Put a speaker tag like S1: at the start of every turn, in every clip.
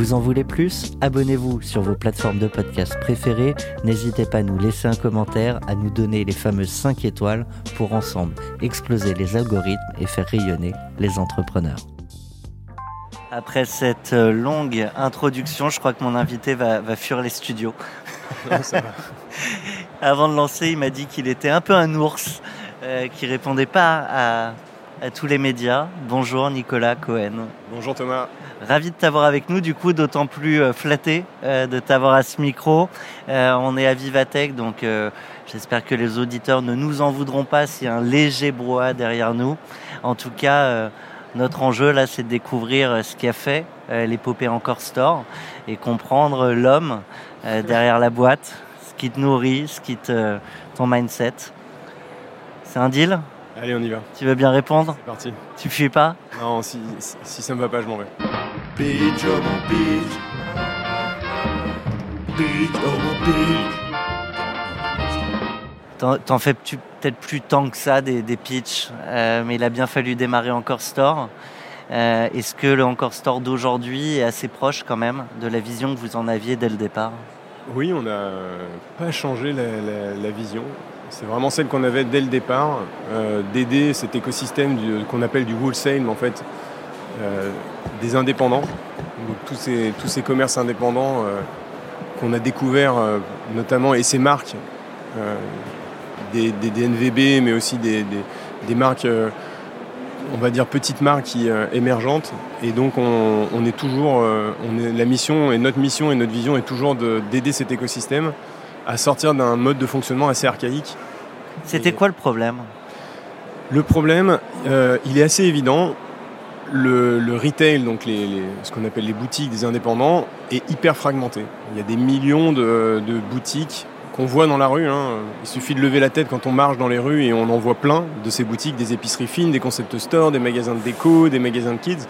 S1: Vous en voulez plus? Abonnez-vous sur vos plateformes de podcast préférées. N'hésitez pas à nous laisser un commentaire, à nous donner les fameuses 5 étoiles pour ensemble exploser les algorithmes et faire rayonner les entrepreneurs. Après cette euh, longue introduction, je crois que mon invité va, fuir les studios. Avant de lancer, il m'a dit qu'il était un peu un ours, euh, qui répondait pas à, à tous les médias. Bonjour Nicolas Cohen.
S2: Bonjour Thomas.
S1: Ravi de t'avoir avec nous, du coup, d'autant plus euh, flatté euh, de t'avoir à ce micro. Euh, on est à Vivatech, donc j'espère que les auditeurs ne nous en voudront pas s'il y a un léger brouhaha derrière nous. En tout cas, notre enjeu là, c'est de découvrir ce qui a fait l'épopée Encore Store et comprendre l'homme derrière la boîte, ce qui te nourrit, ce qui te ton mindset. C'est un deal?
S2: Allez, on y va.
S1: Tu veux bien répondre
S2: C'est parti.
S1: Tu fuis pas
S2: Non, si, si, ça me va pas, je m'en vais.
S1: T'en fais peut-être plus tant que ça des, des pitchs, euh, mais il a bien fallu démarrer Encore Store. Euh, est-ce que le Encore Store d'aujourd'hui est assez proche quand même de la vision que vous en aviez dès le départ?
S2: Oui, on n'a pas changé la vision. C'est vraiment celle qu'on avait dès le départ, euh, d'aider cet écosystème qu'on appelle du wholesale, mais en fait euh, des indépendants, tous, ces, commerces indépendants euh, qu'on a découverts notamment, et ces marques, des, NVB, mais aussi des, marques, on va dire petites marques émergentes. Et donc on, est toujours, la mission et notre mission et notre vision est toujours d'aider cet écosystème à sortir d'un mode de fonctionnement assez archaïque.
S1: C'était quoi le problème?
S2: Le problème, euh, il est assez évident. Le, retail, donc ce qu'on appelle les boutiques des indépendants, est hyper fragmenté. Il y a des millions de, boutiques qu'on voit dans la rue. Hein. Il suffit de lever la tête quand on marche dans les rues et on en voit plein de ces boutiques, des épiceries fines, des concept stores, des magasins de déco, des magasins de kids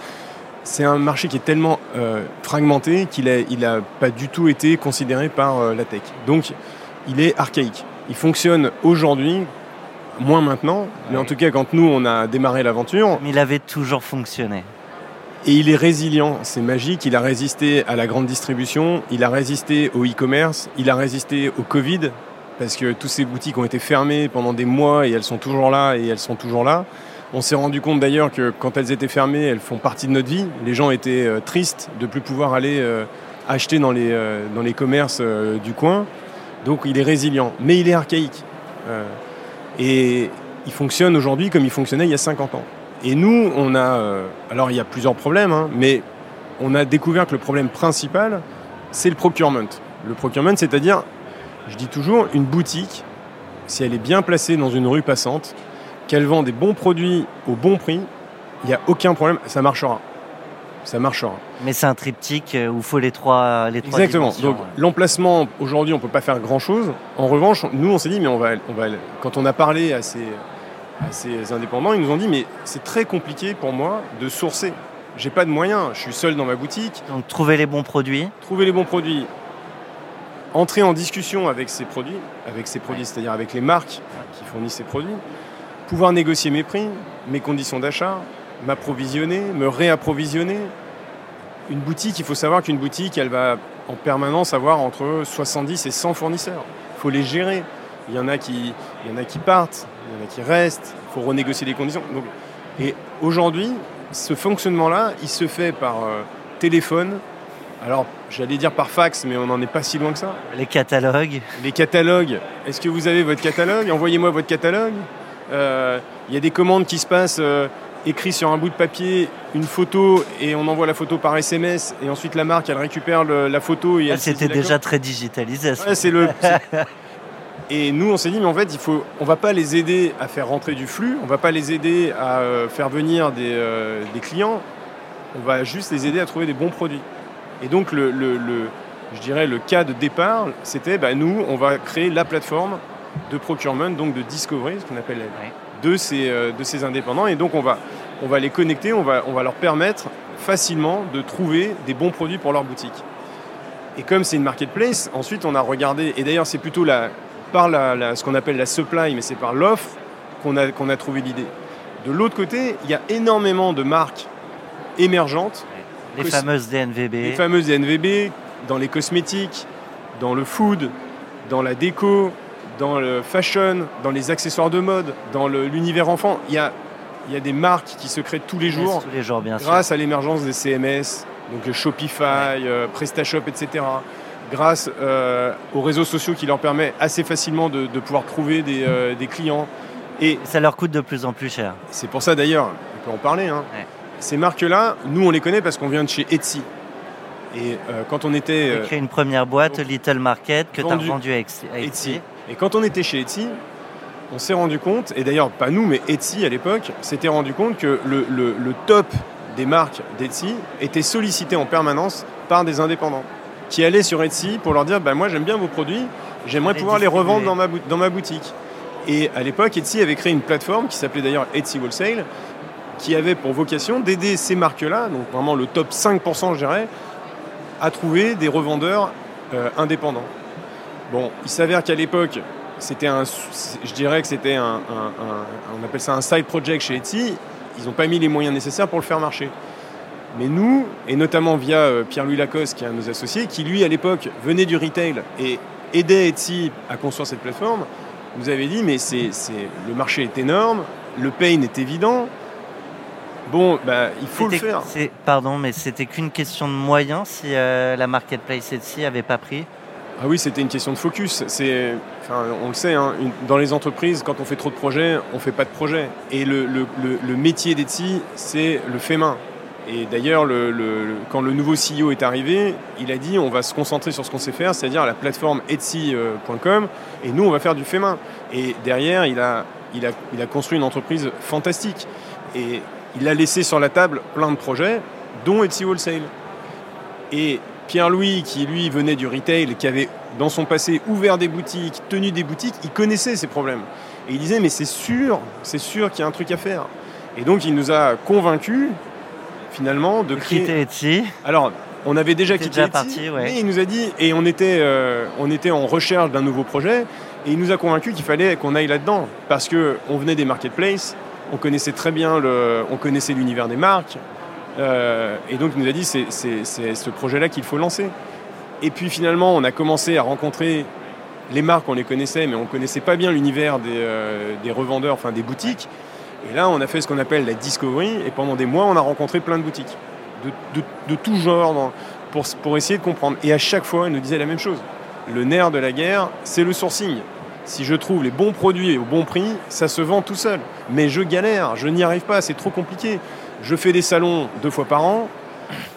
S2: c'est un marché qui est tellement euh, fragmenté qu'il n'a il a pas du tout été considéré par euh, la tech. Donc, il est archaïque. Il fonctionne aujourd'hui, moins maintenant, mais en tout cas, quand nous, on a démarré l'aventure.
S1: Mais il avait toujours fonctionné.
S2: Et il est résilient, c'est magique. Il a résisté à la grande distribution, il a résisté au e-commerce, il a résisté au Covid, parce que toutes ces boutiques ont été fermées pendant des mois et elles sont toujours là et elles sont toujours là. On s'est rendu compte d'ailleurs que quand elles étaient fermées, elles font partie de notre vie. Les gens étaient euh, tristes de ne plus pouvoir aller euh, acheter dans les, euh, commerces du coin. Donc il est résilient, mais il est archaïque. et il fonctionne aujourd'hui comme il fonctionnait il y a 50 ans. Et nous, on a... alors il y a plusieurs problèmes, hein, mais on a découvert que le problème principal, c'est le procurement. Le procurement, c'est-à-dire, je dis toujours, une boutique, si elle est bien placée dans une rue passante, qu'elle vend des bons produits au bon prix, il n'y a aucun problème, ça marchera. Ça marchera.
S1: Mais c'est un triptyque où il faut les trois, les
S2: trois Exactement. Donc l'emplacement, aujourd'hui, on ne peut pas faire grand-chose. En revanche, nous, on s'est dit, mais on va, on va, quand on a parlé à ces, à ces indépendants, ils nous ont dit, mais c'est très compliqué pour moi de sourcer. J'ai pas de moyens, je suis seul dans ma boutique.
S1: Donc trouver les bons produits.
S2: Trouver les bons produits. Entrer en discussion avec ces produits, avec ces produits, c'est-à-dire avec les marques qui fournissent ces produits pouvoir négocier mes prix, mes conditions d'achat, m'approvisionner, me réapprovisionner. Une boutique, il faut savoir qu'une boutique, elle va en permanence avoir entre 70 et 100 fournisseurs. Il faut les gérer. Il y en a qui, il y en a qui partent, il y en a qui restent, il faut renégocier les conditions. et aujourd'hui, ce fonctionnement-là, il se fait par euh, téléphone. Alors, j'allais dire par fax, mais on n'en est pas si loin que ça.
S1: Les catalogues.
S2: Les catalogues. Est-ce que vous avez votre catalogue? Envoyez-moi votre catalogue. Euh, Il y a des commandes qui se passent euh, écrites sur un bout de papier, une photo, et on envoie la photo par SMS, et ensuite la marque, elle récupère le- la photo et
S1: Ah,
S2: elle
S1: C'était déjà très digitalisé.
S2: Ouais, c'est le. Et nous, on s'est dit, mais en fait, il faut, on va pas les aider à faire rentrer du flux, on va pas les aider à euh, faire venir des, euh, des clients, on va juste les aider à trouver des bons produits. Et donc, le, le- le- je dirais, le cas de départ, c'était, bah, nous, on va créer la plateforme de procurement, donc de discovery, ce qu'on appelle
S1: Ouais.
S2: de, ces, euh, de ces indépendants. Et donc, on va, on va les connecter, on va, on va leur permettre facilement de trouver des bons produits pour leur boutique. Et comme c'est une marketplace, ensuite on a regardé, et d'ailleurs c'est plutôt la, par la, la- ce qu'on appelle la supply, mais c'est par l'offre qu'on a, qu'on a trouvé l'idée. De l'autre côté, il y a énormément de marques émergentes,
S1: Les fameuses DNVB.
S2: les fameuses NVB, dans les cosmétiques, dans le food, dans la déco, dans le fashion, dans les accessoires de mode, dans l'univers enfant. Il y a, il y a des marques qui se créent tous les jours
S1: Tous les jours, bien sûr.
S2: grâce à l'émergence des CMS, donc Shopify, euh, PrestaShop, etc. Grâce euh, aux réseaux sociaux qui leur permet assez facilement de, de pouvoir trouver des, euh, des clients. Et
S1: Ça leur coûte de plus en plus cher.
S2: c'est pour ça d'ailleurs, on peut en parler, hein.
S1: Ouais.
S2: ces marques-là, nous on les connaît parce qu'on vient de chez Etsy. Et quand on était...
S1: Tu as créé une première boîte, Little Market, que tu as
S2: vendu
S1: revendue à Ex- à
S2: Etsy.
S1: Etsy.
S2: Et quand on était chez Etsy, on s'est rendu compte, et d'ailleurs pas nous, mais Etsy à l'époque, s'était rendu compte que le, le- le top des marques d'Etsy était sollicité en permanence par des indépendants qui allaient sur Etsy pour leur dire bah, Moi j'aime bien vos produits, j'aimerais pouvoir les revendre dans ma, bou- dans ma boutique. Et à l'époque, Etsy avait créé une plateforme qui s'appelait d'ailleurs Etsy Wholesale, qui avait pour vocation d'aider ces marques-là, donc vraiment le top 5%, je dirais, à trouver des revendeurs euh, indépendants. Bon, il s'avère qu'à l'époque, c'était un, je dirais que c'était un, un- un- on appelle ça un side project chez Etsy. Ils n'ont pas mis les moyens nécessaires pour le faire marcher. Mais nous, et notamment via euh, Pierre-Louis Lacoste, qui est un de nos associés, qui lui à l'époque venait du retail et aidait Etsy à construire cette plateforme, nous avait dit mais c'est, le marché est énorme, le pain est évident. Bon, bah, il faut le faire.
S1: Pardon, mais c'était qu'une question de moyens si euh, la marketplace Etsy avait pas pris.
S2: Ah oui, c'était une question de focus. C'est, on le sait, hein, dans les entreprises, quand on fait trop de projets, on fait pas de projet. Et le, métier d'Etsy, c'est le fait main. Et d'ailleurs, le- le- le- quand le nouveau CEO est arrivé, il a dit on va se concentrer sur ce qu'on sait faire, c'est-à-dire la plateforme Etsy.com, et nous, on va faire du fait main. Et derrière, il a, il a, il a construit une entreprise fantastique. Et il a laissé sur la table plein de projets, dont Etsy Wholesale. Et Pierre-Louis, qui lui venait du retail, qui avait dans son passé ouvert des boutiques, tenu des boutiques, il connaissait ces problèmes. Et il disait, mais c'est sûr, c'est sûr qu'il y a un truc à faire. Et donc il nous a convaincus, finalement, de
S1: De
S2: créer...
S1: quitter Etsy.
S2: Alors, on avait déjà quitté
S1: déjà
S2: Etsy,
S1: parti, ouais.
S2: mais il nous a dit, et on était, euh, on était en recherche d'un nouveau projet, et il nous a convaincus qu'il fallait qu'on aille là-dedans, parce que on venait des marketplaces, on connaissait très bien, le, on connaissait l'univers des marques, euh, et donc il nous a dit, c'est ce projet-là qu'il faut lancer. Et puis finalement, on a commencé à rencontrer les marques, on les connaissait, mais on connaissait pas bien l'univers des, euh, des revendeurs, enfin des boutiques. Et là, on a fait ce qu'on appelle la discovery, et pendant des mois, on a rencontré plein de boutiques, de, tout genre, pour essayer de comprendre. Et à chaque fois, ils nous disaient la même chose. Le nerf de la guerre, c'est le sourcing. Si je trouve les bons produits au bon prix, ça se vend tout seul. Mais je galère, je n'y arrive pas, c'est trop compliqué. Je fais des salons deux fois par an,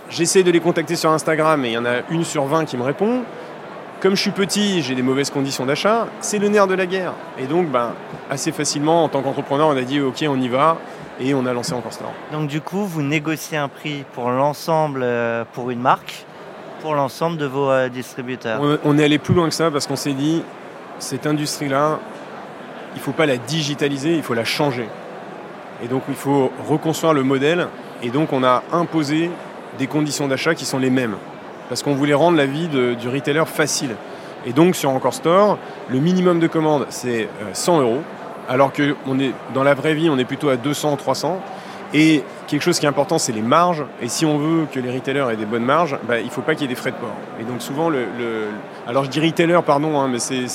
S2: j'essaie de les contacter sur Instagram et il y en a une sur 20 qui me répond. Comme je suis petit, j'ai des mauvaises conditions d'achat, c'est le nerf de la guerre. Et donc, ben, assez facilement, en tant qu'entrepreneur, on a dit ok, on y va, et on a lancé Encore Store.
S1: Donc du coup, vous négociez un prix pour l'ensemble, euh, pour une marque, pour l'ensemble de vos euh, distributeurs.
S2: On, on est allé plus loin que ça parce qu'on s'est dit, cette industrie-là, il ne faut pas la digitaliser, il faut la changer. Et donc, il faut reconstruire le modèle. Et donc, on a imposé des conditions d'achat qui sont les mêmes. Parce qu'on voulait rendre la vie du retailer facile. Et donc, sur Encore Store, le minimum de commande, c'est euh, 100 euros. Alors que on est, dans la vraie vie, on est plutôt à 200, 300. Et quelque chose qui est important, c'est les marges. Et si on veut que les retailers aient des bonnes marges, bah, il ne faut pas qu'il y ait des frais de port. Et donc souvent, le- alors je dis retailer, pardon, hein, mais c'est,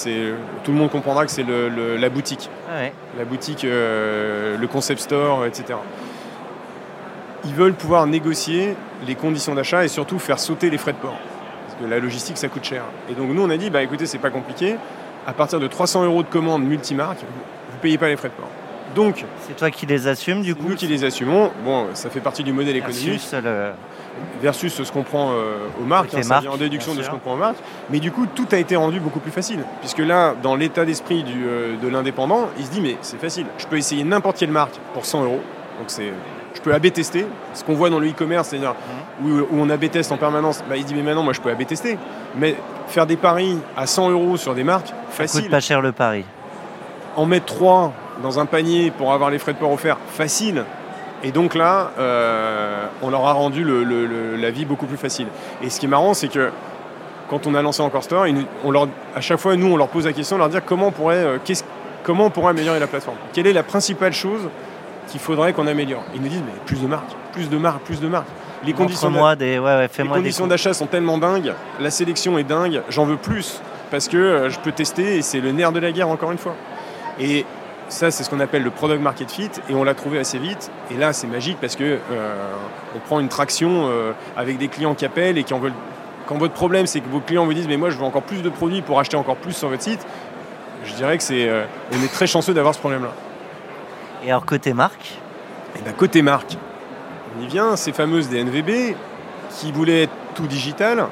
S2: tout le monde comprendra que c'est le- le- la boutique,
S1: Ah ouais.
S2: la boutique, euh, le concept store, etc. Ils veulent pouvoir négocier les conditions d'achat et surtout faire sauter les frais de port. Parce que la logistique, ça coûte cher. Et donc nous, on a dit, bah écoutez, c'est pas compliqué. À partir de 300 euros de commande multimarque, vous ne payez pas les frais de port. Donc,
S1: c'est toi qui les assumes du coup
S2: Nous qui les assumons. Bon, ça fait partie du modèle économique. Versus ce qu'on prend euh, aux marques, hein, ça vient en déduction de ce qu'on prend aux marques. Mais du coup, tout a été rendu beaucoup plus facile. Puisque là, dans l'état d'esprit euh, de l'indépendant, il se dit, mais c'est facile, je peux essayer n'importe quelle marque pour 100 euros. Donc c'est je peux AB tester. Ce qu'on voit dans le e-commerce, c'est-à-dire mmh. où, on AB teste en permanence, bah, il se dit mais maintenant moi je peux AB tester. Mais faire des paris à 100 euros sur des marques, facile. Ça
S1: coûte pas cher le pari.
S2: En mettre 3 dans un panier pour avoir les frais de port offerts, facile. Et donc là, euh, on leur a rendu la vie beaucoup plus facile. Et ce qui est marrant, c'est que quand on a lancé Encore Store, on leur, à chaque fois, nous, on leur pose la question, on leur dire comment on pourrait, euh, comment on pourrait améliorer la plateforme? Quelle est la principale chose qu'il faudrait qu'on améliore? Ils nous disent, mais plus de marques, plus de marques, plus de marques.
S1: Les conditions, des, ouais,
S2: les conditions d'achat sont tellement dingues, la sélection est dingue, j'en veux plus parce que euh, je peux tester et c'est le nerf de la guerre encore une fois. Et ça, c'est ce qu'on appelle le product market fit et on l'a trouvé assez vite. Et là, c'est magique parce que euh, on prend une traction euh, avec des clients qui appellent et qui en veulent. Quand votre problème, c'est que vos clients vous disent mais moi je veux encore plus de produits pour acheter encore plus sur votre site, je dirais que c'est, euh, on est très chanceux d'avoir ce problème-là.
S1: Et alors côté marque?
S2: Et eh bien côté marque, on y vient, ces fameuses DNVB qui voulaient être tout digital,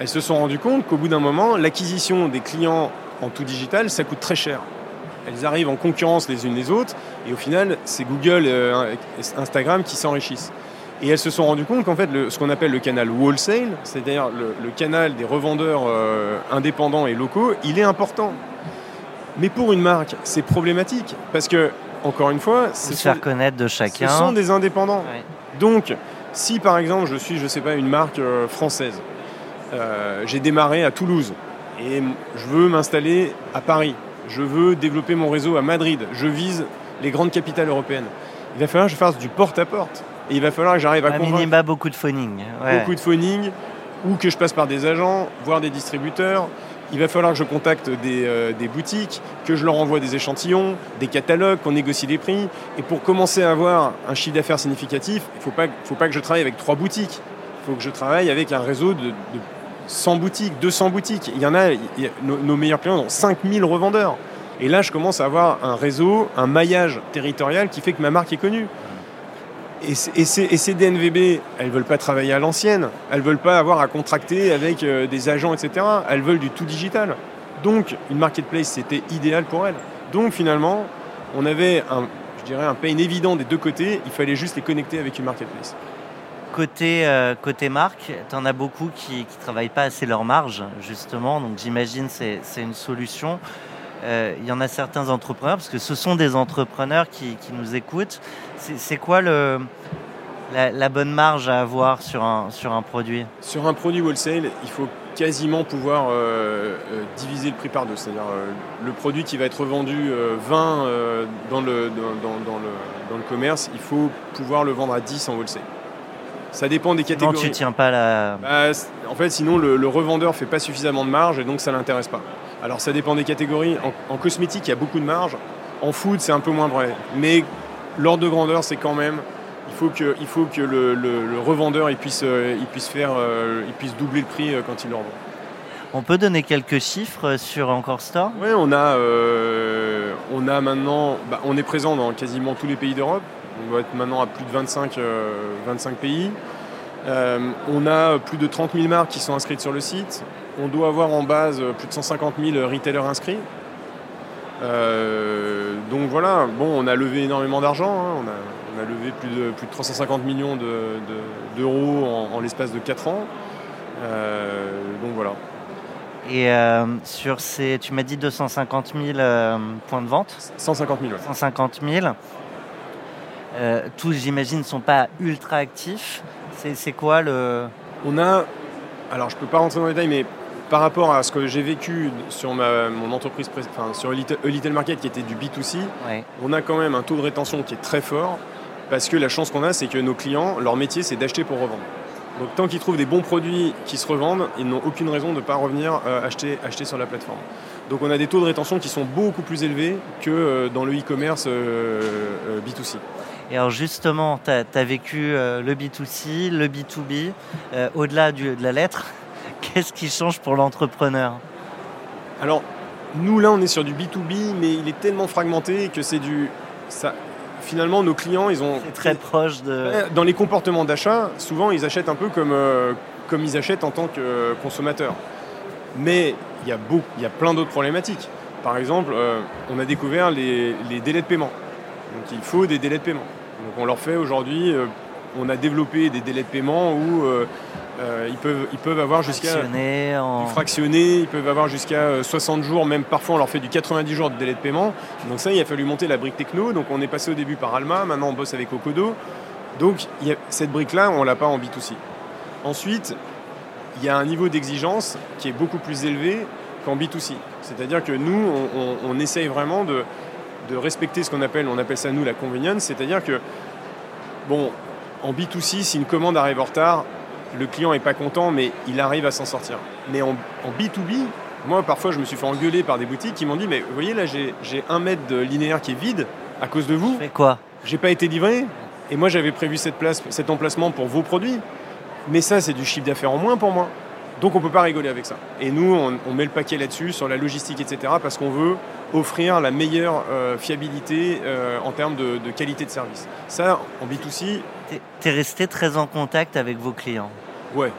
S2: elles se sont rendues compte qu'au bout d'un moment, l'acquisition des clients en tout digital, ça coûte très cher elles arrivent en concurrence les unes les autres, et au final, c'est Google et euh, Instagram qui s'enrichissent. Et elles se sont rendues compte qu'en fait, ce qu'on appelle le canal wholesale, c'est-à-dire le, canal des revendeurs euh, indépendants et locaux, il est important. Mais pour une marque, c'est problématique, parce que, encore une fois,
S1: se faire connaître de chacun.
S2: Ce sont des indépendants. Donc, si par exemple, je suis, je sais pas, une marque euh, française, j'ai démarré à Toulouse, et je veux m'installer à Paris je veux développer mon réseau à Madrid, je vise les grandes capitales européennes. Il va falloir que je fasse du porte-à-porte. Et il va falloir que j'arrive à,
S1: à minima, beaucoup de phoning.
S2: Beaucoup de phoning, ou que je passe par des agents, voire des distributeurs. Il va falloir que je contacte des, euh, boutiques, que je leur envoie des échantillons, des catalogues, qu'on négocie les prix. Et pour commencer à avoir un chiffre d'affaires significatif, il ne faut pas, faut pas que je travaille avec trois boutiques. Il faut que je travaille avec un réseau de 100 boutiques, 200 boutiques. Il y en a, nos, meilleurs clients ont 5000 revendeurs. Et là, je commence à avoir un réseau, un maillage territorial qui fait que ma marque est connue. Et, ces, DNVB, elles ne veulent pas travailler à l'ancienne. Elles ne veulent pas avoir à contracter avec euh, des agents, etc. Elles veulent du tout digital. Donc, une marketplace, c'était idéal pour elles. Donc, finalement, on avait, un, je un pain évident des deux côtés. Il fallait juste les connecter avec une marketplace.
S1: Côté, euh, côté marque, tu en as beaucoup qui ne travaillent pas assez leur marge, justement. Donc j'imagine que c'est une solution. Euh, il y en a certains entrepreneurs, parce que ce sont des entrepreneurs qui, nous écoutent. C'est quoi le, la, bonne marge à avoir sur un, sur un produit?
S2: Sur un produit wholesale, il faut quasiment pouvoir euh, diviser le prix par deux. C'est-à-dire le produit qui va être vendu 20 dans, le, dans, le, dans le commerce, il faut pouvoir le vendre à 10 en wholesale. Ça dépend des catégories.
S1: Non, tu tiens pas la.
S2: Bah, en fait, sinon le, le, revendeur fait pas suffisamment de marge et donc ça l'intéresse pas. Alors ça dépend des catégories. En, cosmétique, il y a beaucoup de marge. En food, c'est un peu moins vrai. Mais l'ordre de grandeur, c'est quand même. Il faut que, il faut que le, le, revendeur il puisse, euh, il puisse faire, euh, il puisse doubler le prix euh, quand il le revend.
S1: On peut donner quelques chiffres sur Encore Store?
S2: Oui, on a, on a maintenant, bah, on est présent dans quasiment tous les pays d'Europe. On doit être maintenant à plus de 25, 25 euh, pays. Euh, on a plus de 30 000 marques qui sont inscrites sur le site. On doit avoir en base plus de 150 000 retailers inscrits. Euh, donc voilà, bon, on a levé énormément d'argent. Hein. On, a, levé plus de, plus de 350 millions d'euros en, l'espace de 4 ans. donc voilà.
S1: Et sur ces, tu m'as dit 250 000 points de vente
S2: 150 000,
S1: 150 000. Euh, tous, j'imagine, ne sont pas ultra actifs. C'est quoi le...
S2: On a, alors je ne peux pas rentrer dans les détails, mais par rapport à ce que j'ai vécu sur ma, mon entreprise, enfin, sur Little, Market qui était du B2C, on a quand même un taux de rétention qui est très fort parce que la chance qu'on a, c'est que nos clients, leur métier, c'est d'acheter pour revendre. Donc tant qu'ils trouvent des bons produits qui se revendent, ils n'ont aucune raison de ne pas revenir euh, acheter, acheter sur la plateforme. Donc on a des taux de rétention qui sont beaucoup plus élevés que euh, dans le e-commerce B2C.
S1: Et alors justement, tu as, vécu euh, le B2C, le B2B, euh, au-delà de la lettre, qu'est-ce qui change pour l'entrepreneur?
S2: Alors, nous là, on est sur du B2B, mais il est tellement fragmenté que c'est du... ça, finalement, nos clients, ils ont.
S1: C'est très proche de.
S2: Dans les comportements d'achat, souvent, ils achètent un peu comme, euh, comme ils achètent en tant que consommateurs. Mais il y a, beaucoup, il y a plein d'autres problématiques. Par exemple, euh, on a découvert les, les délais de paiement. Donc il faut des délais de paiement. Donc on leur fait aujourd'hui, euh, on a développé des délais de paiement où euh, euh, ils, peuvent, ils peuvent avoir jusqu'à
S1: Fractionné en...
S2: du fractionné, ils peuvent avoir jusqu'à euh, 60 jours, même parfois on leur fait du 90 jours de délai de paiement. Donc ça, il a fallu monter la brique techno. Donc on est passé au début par Alma, maintenant on bosse avec Okodo. Donc il y a- cette brique-là, on l'a pas en B2C. Ensuite, il y a un niveau d'exigence qui est beaucoup plus élevé qu'en B2C. C'est-à-dire que nous, on, on- on essaye vraiment de, de respecter ce qu'on appelle, on appelle ça nous la convenience, c'est-à-dire que, bon, en B2C, si une commande arrive en retard, le client n'est pas content, mais il arrive à s'en sortir. Mais en, en B2B, moi, parfois, je me suis fait engueuler par des boutiques qui m'ont dit, mais vous voyez, là, j'ai un mètre de linéaire qui est vide à cause de vous
S1: Tu fais quoi?
S2: J'ai pas été livré et moi j'avais prévu cette place, cet emplacement pour vos produits. Mais ça, c'est du chiffre d'affaires en moins pour moi. Donc on peut pas rigoler avec ça. Et nous, on, on met le paquet là-dessus, sur la logistique, etc., parce qu'on veut offrir la meilleure euh, fiabilité euh, en termes de, de qualité de service. Ça, en B2C,
S1: T'es- T'es resté très en contact avec vos clients.
S2: ouais,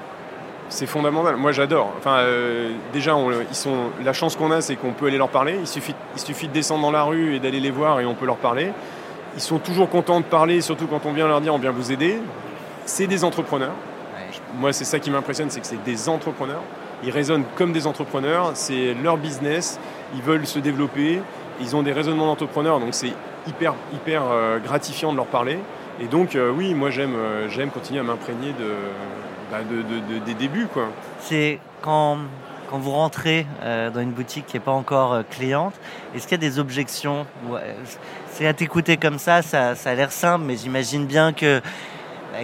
S2: c'est fondamental. Moi, j'adore. Enfin, euh, déjà, on- ils sont, la chance qu'on a, c'est qu'on peut aller leur parler. Il suffit, il suffit de descendre dans la rue et d'aller les voir et on peut leur parler. Ils sont toujours contents de parler, surtout quand on vient leur dire on vient vous aider. C'est des entrepreneurs. Moi, c'est ça qui m'impressionne, c'est que c'est des entrepreneurs. Ils raisonnent comme des entrepreneurs, c'est leur business, ils veulent se développer, ils ont des raisonnements d'entrepreneurs, donc c'est hyper, hyper euh, gratifiant de leur parler. Et donc, euh, oui, moi, j'aime euh, j'aime continuer à m'imprégner de, bah, de- de- de- des débuts.
S1: C'est quand, quand vous rentrez dans une boutique qui n'est pas encore cliente, est-ce qu'il y a des objections? C'est à t'écouter comme ça, ça, ça a l'air simple, mais j'imagine bien que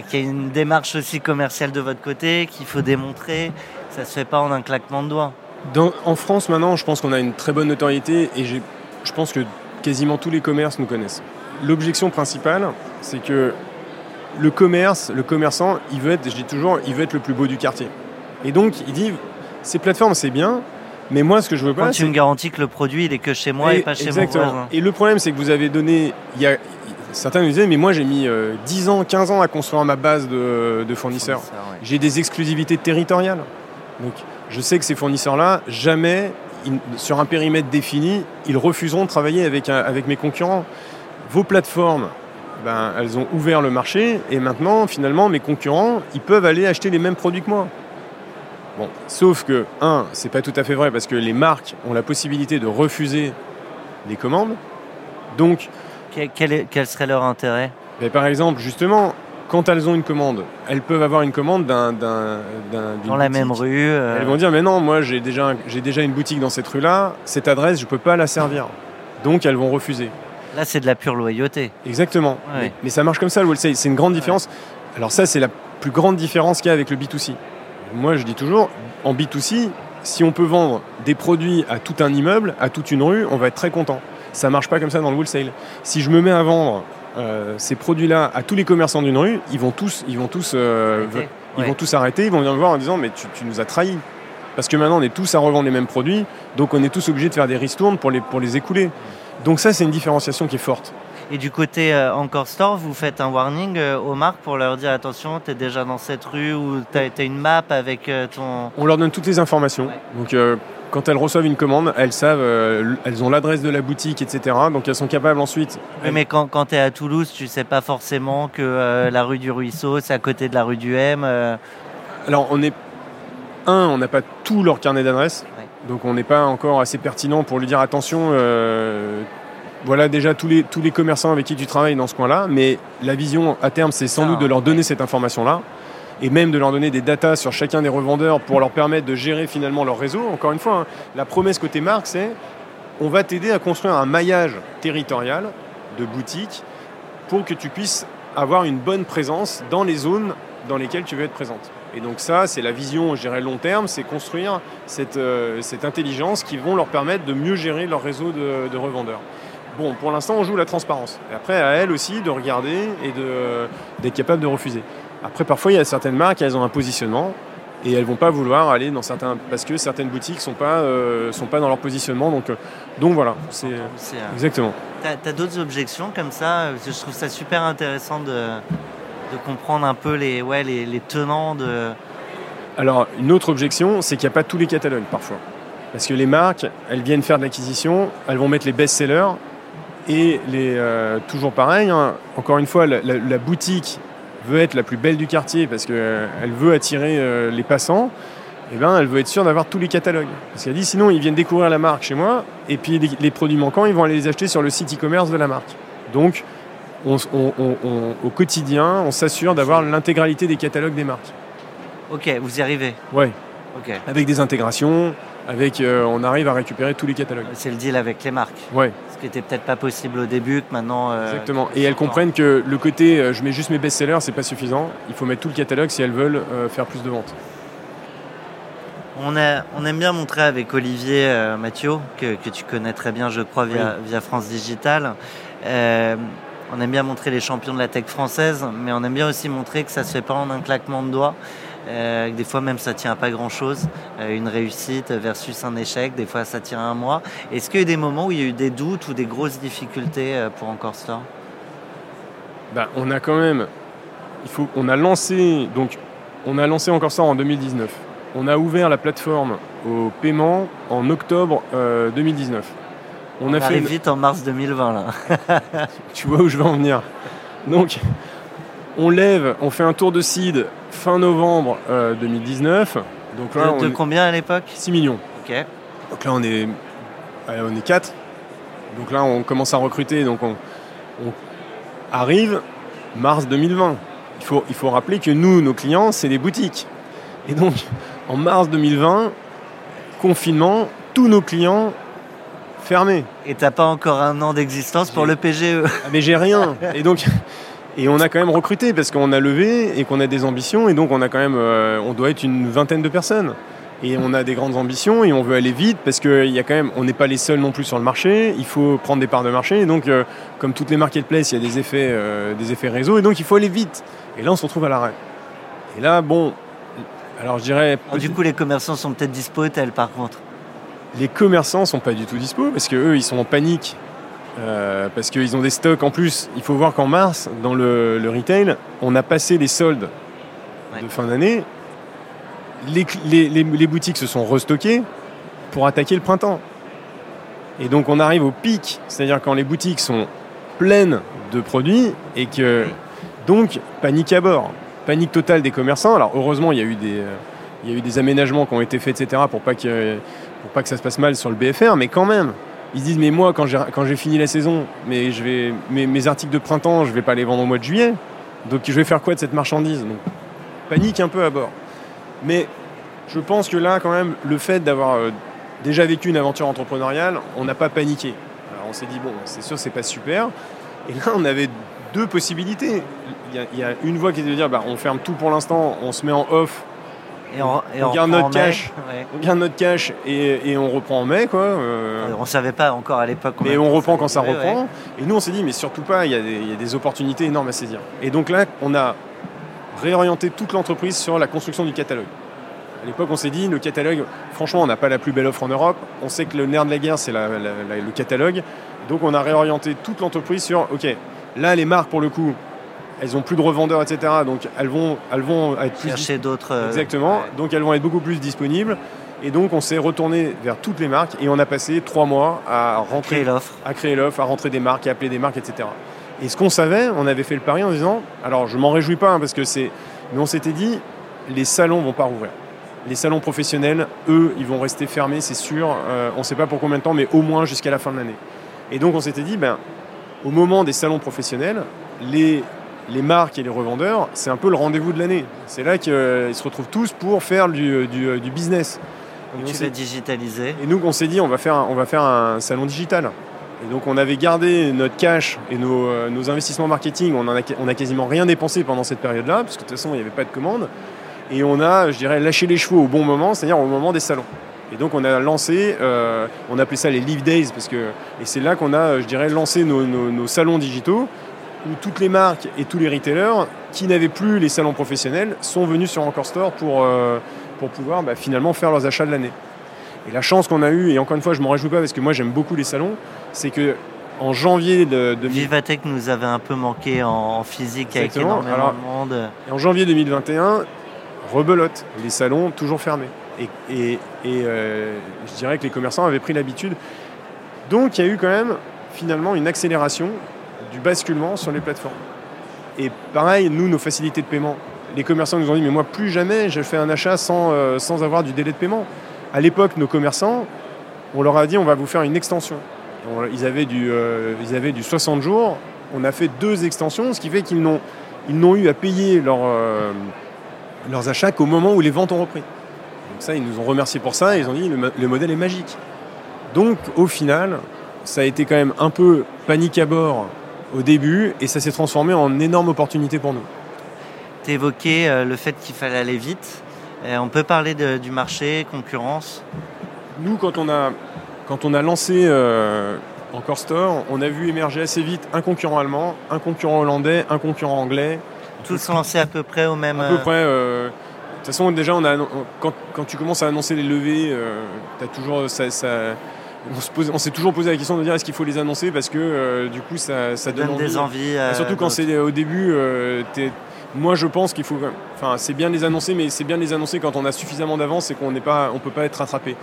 S1: qu'il y a une démarche aussi commerciale de votre côté, qu'il faut démontrer. Ça se fait pas en un claquement de doigts.
S2: Dans- en France, maintenant, je pense qu'on a une très bonne notoriété et je pense que quasiment tous les commerces nous connaissent. L'objection principale, c'est que le commerce, le commerçant, il veut être, je dis toujours, il veut être le plus beau du quartier. Et donc, il dit, ces plateformes, c'est bien, mais moi, ce que je veux
S1: Quand
S2: pas,
S1: tu
S2: c'est
S1: me garantis que le produit il est que chez moi et,
S2: et-
S1: pas chez
S2: exactement.
S1: mon voisin.
S2: Et le problème, c'est que vous avez donné. Il y a, certains nous disaient, mais moi, j'ai mis euh, 10 ans, 15 ans à construire ma base de, de fournisseurs.
S1: ouais.
S2: J'ai des exclusivités territoriales. Donc, je sais que ces fournisseurs-là, jamais, ils- sur un périmètre défini, ils refuseront de travailler avec, avec mes concurrents. Vos plateformes, ben, elles ont ouvert le marché et maintenant, finalement, mes concurrents, ils peuvent aller acheter les mêmes produits que moi. Bon, sauf que, un, c'est pas tout à fait vrai parce que les marques ont la possibilité de refuser les commandes. Donc,
S1: Quel, quel est- quel serait leur intérêt
S2: par exemple, justement, quand elles ont une commande, elles peuvent avoir une commande d'un, d'un, d'un- d'une
S1: Dans la même rue euh,
S2: Elles vont dire mais non, moi j'ai déjà, un- j'ai déjà une boutique dans cette rue-là, cette adresse, je peux pas la servir. Donc elles vont refuser.
S1: Là, c'est de la pure loyauté.
S2: Exactement.
S1: Ouais.
S2: Mais, mais ça marche comme ça le wholesale, c'est une grande différence. Alors ça c'est la plus grande différence qu'il y a avec le B2C. Moi je dis toujours, en B2C, si on peut vendre des produits à tout un immeuble, à toute une rue, on va être très content. Ça marche pas comme ça dans le wholesale. Si je me mets à vendre euh, ces produits-là à tous les commerçants d'une rue, ils vont tous, ils vont tous, euh,
S1: Arrêter.
S2: ils
S1: Ouais.
S2: vont tous arrêter, ils vont venir me voir en disant mais tu, tu nous as trahis. Parce que maintenant on est tous à revendre les mêmes produits, donc on est tous obligés de faire des ristournes pour les, pour les écouler. Donc ça c'est une différenciation qui est forte.
S1: Et du côté euh, Encore Store, vous faites un warning euh, aux marques pour leur dire attention, tu es déjà dans cette rue ou tu as, une map avec euh, ton.
S2: On leur donne toutes les informations. Donc euh, quand elles reçoivent une commande, elles savent, euh, elles ont l'adresse de la boutique, etc. Donc elles sont capables ensuite.
S1: Oui, mais quand, quand tu es à Toulouse, tu sais pas forcément que euh, la rue du Ruisseau, c'est à côté de la rue du M. euh,
S2: Alors on est un, on n'a pas tout leur carnet d'adresses,
S1: Ouais.
S2: donc on n'est pas encore assez pertinent pour lui dire attention. Voilà déjà tous les, tous les commerçants avec qui tu travailles dans ce coin-là, mais la vision à terme, c'est sans doute de leur donner
S1: ouais.
S2: cette information-là, et même de leur donner des datas sur chacun des revendeurs pour leur permettre de gérer finalement leur réseau. Encore une fois, hein, la promesse côté marque, c'est on va t'aider à construire un maillage territorial de boutiques pour que tu puisses avoir une bonne présence dans les zones dans lesquelles tu veux être présente. Et donc ça, c'est la vision, je dirais, long terme, c'est construire cette, euh, cette intelligence qui vont leur permettre de mieux gérer leur réseau de, de revendeurs. Bon, pour l'instant, on joue la transparence. Et après, à elles aussi de regarder et d'être capable de refuser. Après, parfois, il y a certaines marques, elles ont un positionnement et elles vont pas vouloir aller dans certains parce que certaines boutiques sont pas euh, sont pas dans leur positionnement. Donc, euh, donc voilà, c'est
S1: euh,
S2: exactement.
S1: tu as, d'autres objections comme ça? Je trouve ça super intéressant de, de comprendre un peu les, ouais, les, les tenants de...
S2: Alors, une autre objection, c'est qu'il n'y a pas tous les catalogues parfois. Parce que les marques, elles viennent faire de l'acquisition, elles vont mettre les best-sellers, et les, euh, toujours pareil, hein, encore une fois, la, boutique veut être la plus belle du quartier parce qu'elle veut attirer euh, les passants. Et eh ben, elle veut être sûre d'avoir tous les catalogues. Parce qu'elle dit sinon ils viennent découvrir la marque chez moi et puis les, produits manquants ils vont aller les acheter sur le site e-commerce de la marque. Donc au quotidien on s'assure d'avoir l'intégralité des catalogues des marques.
S1: Ok, vous y arrivez
S2: Ouais. Avec des intégrations, avec euh, on arrive à récupérer tous les catalogues.
S1: C'est le deal avec les marques.
S2: Ouais.
S1: Ce qui n'était peut-être pas possible au début, que maintenant.
S2: Euh, Exactement. Et elles comprennent que le côté euh, je mets juste mes best-sellers, c'est pas suffisant. Il faut mettre tout le catalogue si elles veulent faire plus de ventes.
S1: On, on aime bien montrer avec Olivier Mathieu, que, tu connais très bien, je crois, via, via France Digital. on aime bien montrer les champions de la tech française, mais on aime bien aussi montrer que ça se fait pas en un claquement de doigts. Euh, des fois même ça tient à pas grand chose. Euh, une réussite versus un échec, des fois ça tient à un mois. Est-ce qu'il y a eu des moments où il y a eu des doutes ou des grosses difficultés euh, pour Encore Store
S2: bah, On a quand même. Il faut, on a lancé donc on a lancé Encore Store en 2019. On a ouvert la plateforme au paiement en octobre 2019.
S1: On, a arrive fait vite en mars 2020 là.
S2: tu vois où je veux en venir. Donc on lève, on fait un tour de seed fin novembre 2019. Euh,
S1: Donc là, de, combien à l'époque
S2: 6 millions.
S1: Ok.
S2: Donc là, on est, on est 4. Donc là, on commence à recruter. Donc on, arrive mars 2020. Il faut, il faut rappeler que nous, nos clients, c'est les boutiques. Et donc, en mars 2020, confinement, tous nos clients fermés.
S1: Et t'as pas encore un an d'existence pour le PGE
S2: ah, Mais j'ai rien. Et donc, et on a quand même recruté parce qu'on a levé et qu'on a des ambitions et donc on a quand même, euh, on doit être une vingtaine de personnes. Et on a des grandes ambitions et on veut aller vite parce qu'il y a quand même, on n'est pas les seuls non plus sur le marché. Il faut prendre des parts de marché. Et donc, euh, comme toutes les marketplaces, il y a des effets, euh, des effets réseau et donc il faut aller vite. Et là, on se retrouve à l'arrêt. Et là, bon, alors je dirais.
S1: du coup, les commerçants sont peut-être dispo, tels par contre?
S2: Les commerçants sont pas du tout dispo parce que eux, ils sont en panique euh, parce qu'ils ont des stocks en plus. Il faut voir qu'en mars, dans le, retail, on a passé les soldes de fin d'année. Les, boutiques se sont restockées pour attaquer le printemps. Et donc on arrive au pic, c'est-à-dire quand les boutiques sont pleines de produits et que donc panique à bord, panique totale des commerçants. Alors heureusement il y a eu des, il y a eu des aménagements qui ont été faits, etc. pour pas que pour pas que ça se passe mal sur le BFR, mais quand même, ils se disent mais moi quand j'ai, quand j'ai fini la saison, mais je vais mes, articles de printemps, je vais pas les vendre au mois de juillet. Donc je vais faire quoi de cette marchandise? Donc panique un peu à bord. Mais je pense que là quand même le fait d'avoir euh, déjà vécu une aventure entrepreneuriale, on n'a pas paniqué. Alors on s'est dit bon, c'est sûr c'est pas super. Et là on avait deux possibilités. Il y a, une voie qui est de dire bah, on ferme tout pour l'instant, on se met en off et on, garde notre cash, on garde notre cash et, on reprend en mai quoi.
S1: Euh. On savait pas encore à l'époque.
S2: Mais on reprend quand ça reprend. Et nous on s'est dit mais surtout pas, il y, a des, opportunités énormes à saisir. Et donc là on a réorienté toute l'entreprise sur la construction du catalogue. À l'époque on s'est dit le catalogue, franchement on n'a pas la plus belle offre en Europe. On sait que le nerf de la guerre c'est le catalogue. Donc on a réorienté toute l'entreprise sur ok là les marques pour le coup elles ont plus de revendeurs, etc. Donc elles vont, elles vont être
S1: plus chercher d'autres. Euh,
S2: Exactement. Donc elles vont être beaucoup plus disponibles. Et donc on s'est retourné vers toutes les marques et on a passé trois mois à rentrer,
S1: créer l'offre,
S2: à créer l'offre, à rentrer des marques, à appeler des marques, etc. Et ce qu'on savait, on avait fait le pari en disant, alors je m'en réjouis pas hein, parce que c'est, mais on s'était dit, les salons vont pas rouvrir. Les salons professionnels, eux, ils vont rester fermés, c'est sûr. Euh, on ne sait pas pour combien de temps, mais au moins jusqu'à la fin de l'année. Et donc on s'était dit, ben, au moment des salons professionnels, les les marques et les revendeurs, c'est un peu le rendez-vous de l'année. C'est là qu'ils se retrouvent tous pour faire du, business.
S1: Donc tu l'as digitalisé.
S2: Et nous, on s'est dit, on va, faire un, on va faire un salon digital. Et donc, on avait gardé notre cash et nos, euh, investissements marketing. On, a, on a quasiment rien dépensé pendant cette période-là, parce que de toute façon, il n'y avait pas de commande. Et on a, je dirais, lâché les chevaux au bon moment, c'est-à-dire au moment des salons. Et donc, on a lancé, euh, on appelait ça les Live Days, parce que, et c'est là qu'on a, je dirais, lancé nos salons digitaux où toutes les marques et tous les retailers qui n'avaient plus les salons professionnels sont venus sur Encore Store pour, euh, pour pouvoir bah, finalement faire leurs achats de l'année. Et la chance qu'on a eue, et encore une fois je m'en réjouis pas parce que moi j'aime beaucoup les salons, c'est que en janvier de, de
S1: Vivatech nous avait un peu manqué en, en physique
S2: Exactement.
S1: avec énormément
S2: Alors,
S1: de monde.
S2: Et en janvier 2021, rebelote, les salons toujours fermés. Et, et- et, euh, je dirais que les commerçants avaient pris l'habitude. Donc il y a eu quand même finalement une accélération du basculement sur les plateformes. Et pareil, nous, nos facilités de paiement, les commerçants nous ont dit, mais moi plus jamais je fais un achat sans, euh, sans avoir du délai de paiement. À l'époque, nos commerçants, on leur a dit, on va vous faire une extension. On- Ils avaient du, euh, ils avaient du 60 jours, on a fait deux extensions, ce qui fait qu'ils n'ont ils n'ont eu à payer euh, leurs achats qu'au moment où les ventes ont repris. Donc ça, ils nous ont remercié pour ça et ils ont dit le, le modèle est magique. Donc au final, ça a été quand même un peu panique à bord au début et ça s'est transformé en énorme opportunité pour nous.
S1: Tu évoquais euh, le fait qu'il fallait aller vite. Euh, on peut parler de- du marché, concurrence?
S2: Nous, quand on a, quand on a lancé euh, Encore Store, on a vu émerger assez vite un concurrent allemand, un concurrent hollandais, un concurrent anglais.
S1: Tous lancés à peu près au même.
S2: À peu près. euh, de toute façon, déjà, on a, on- quand, quand tu commences à annoncer les levées, euh, t'as toujours, ça, ça- on s'est toujours posé la question de dire est-ce qu'il faut les annoncer parce que euh, du coup, ça, ça donne
S1: donne des envies. euh,
S2: Et surtout quand c'est au début, euh, moi je pense qu'il faut, enfin c'est bien de les annoncer, mais c'est bien de les annoncer quand on a suffisamment d'avance et qu'on n'est pas, on peut pas être rattrapé.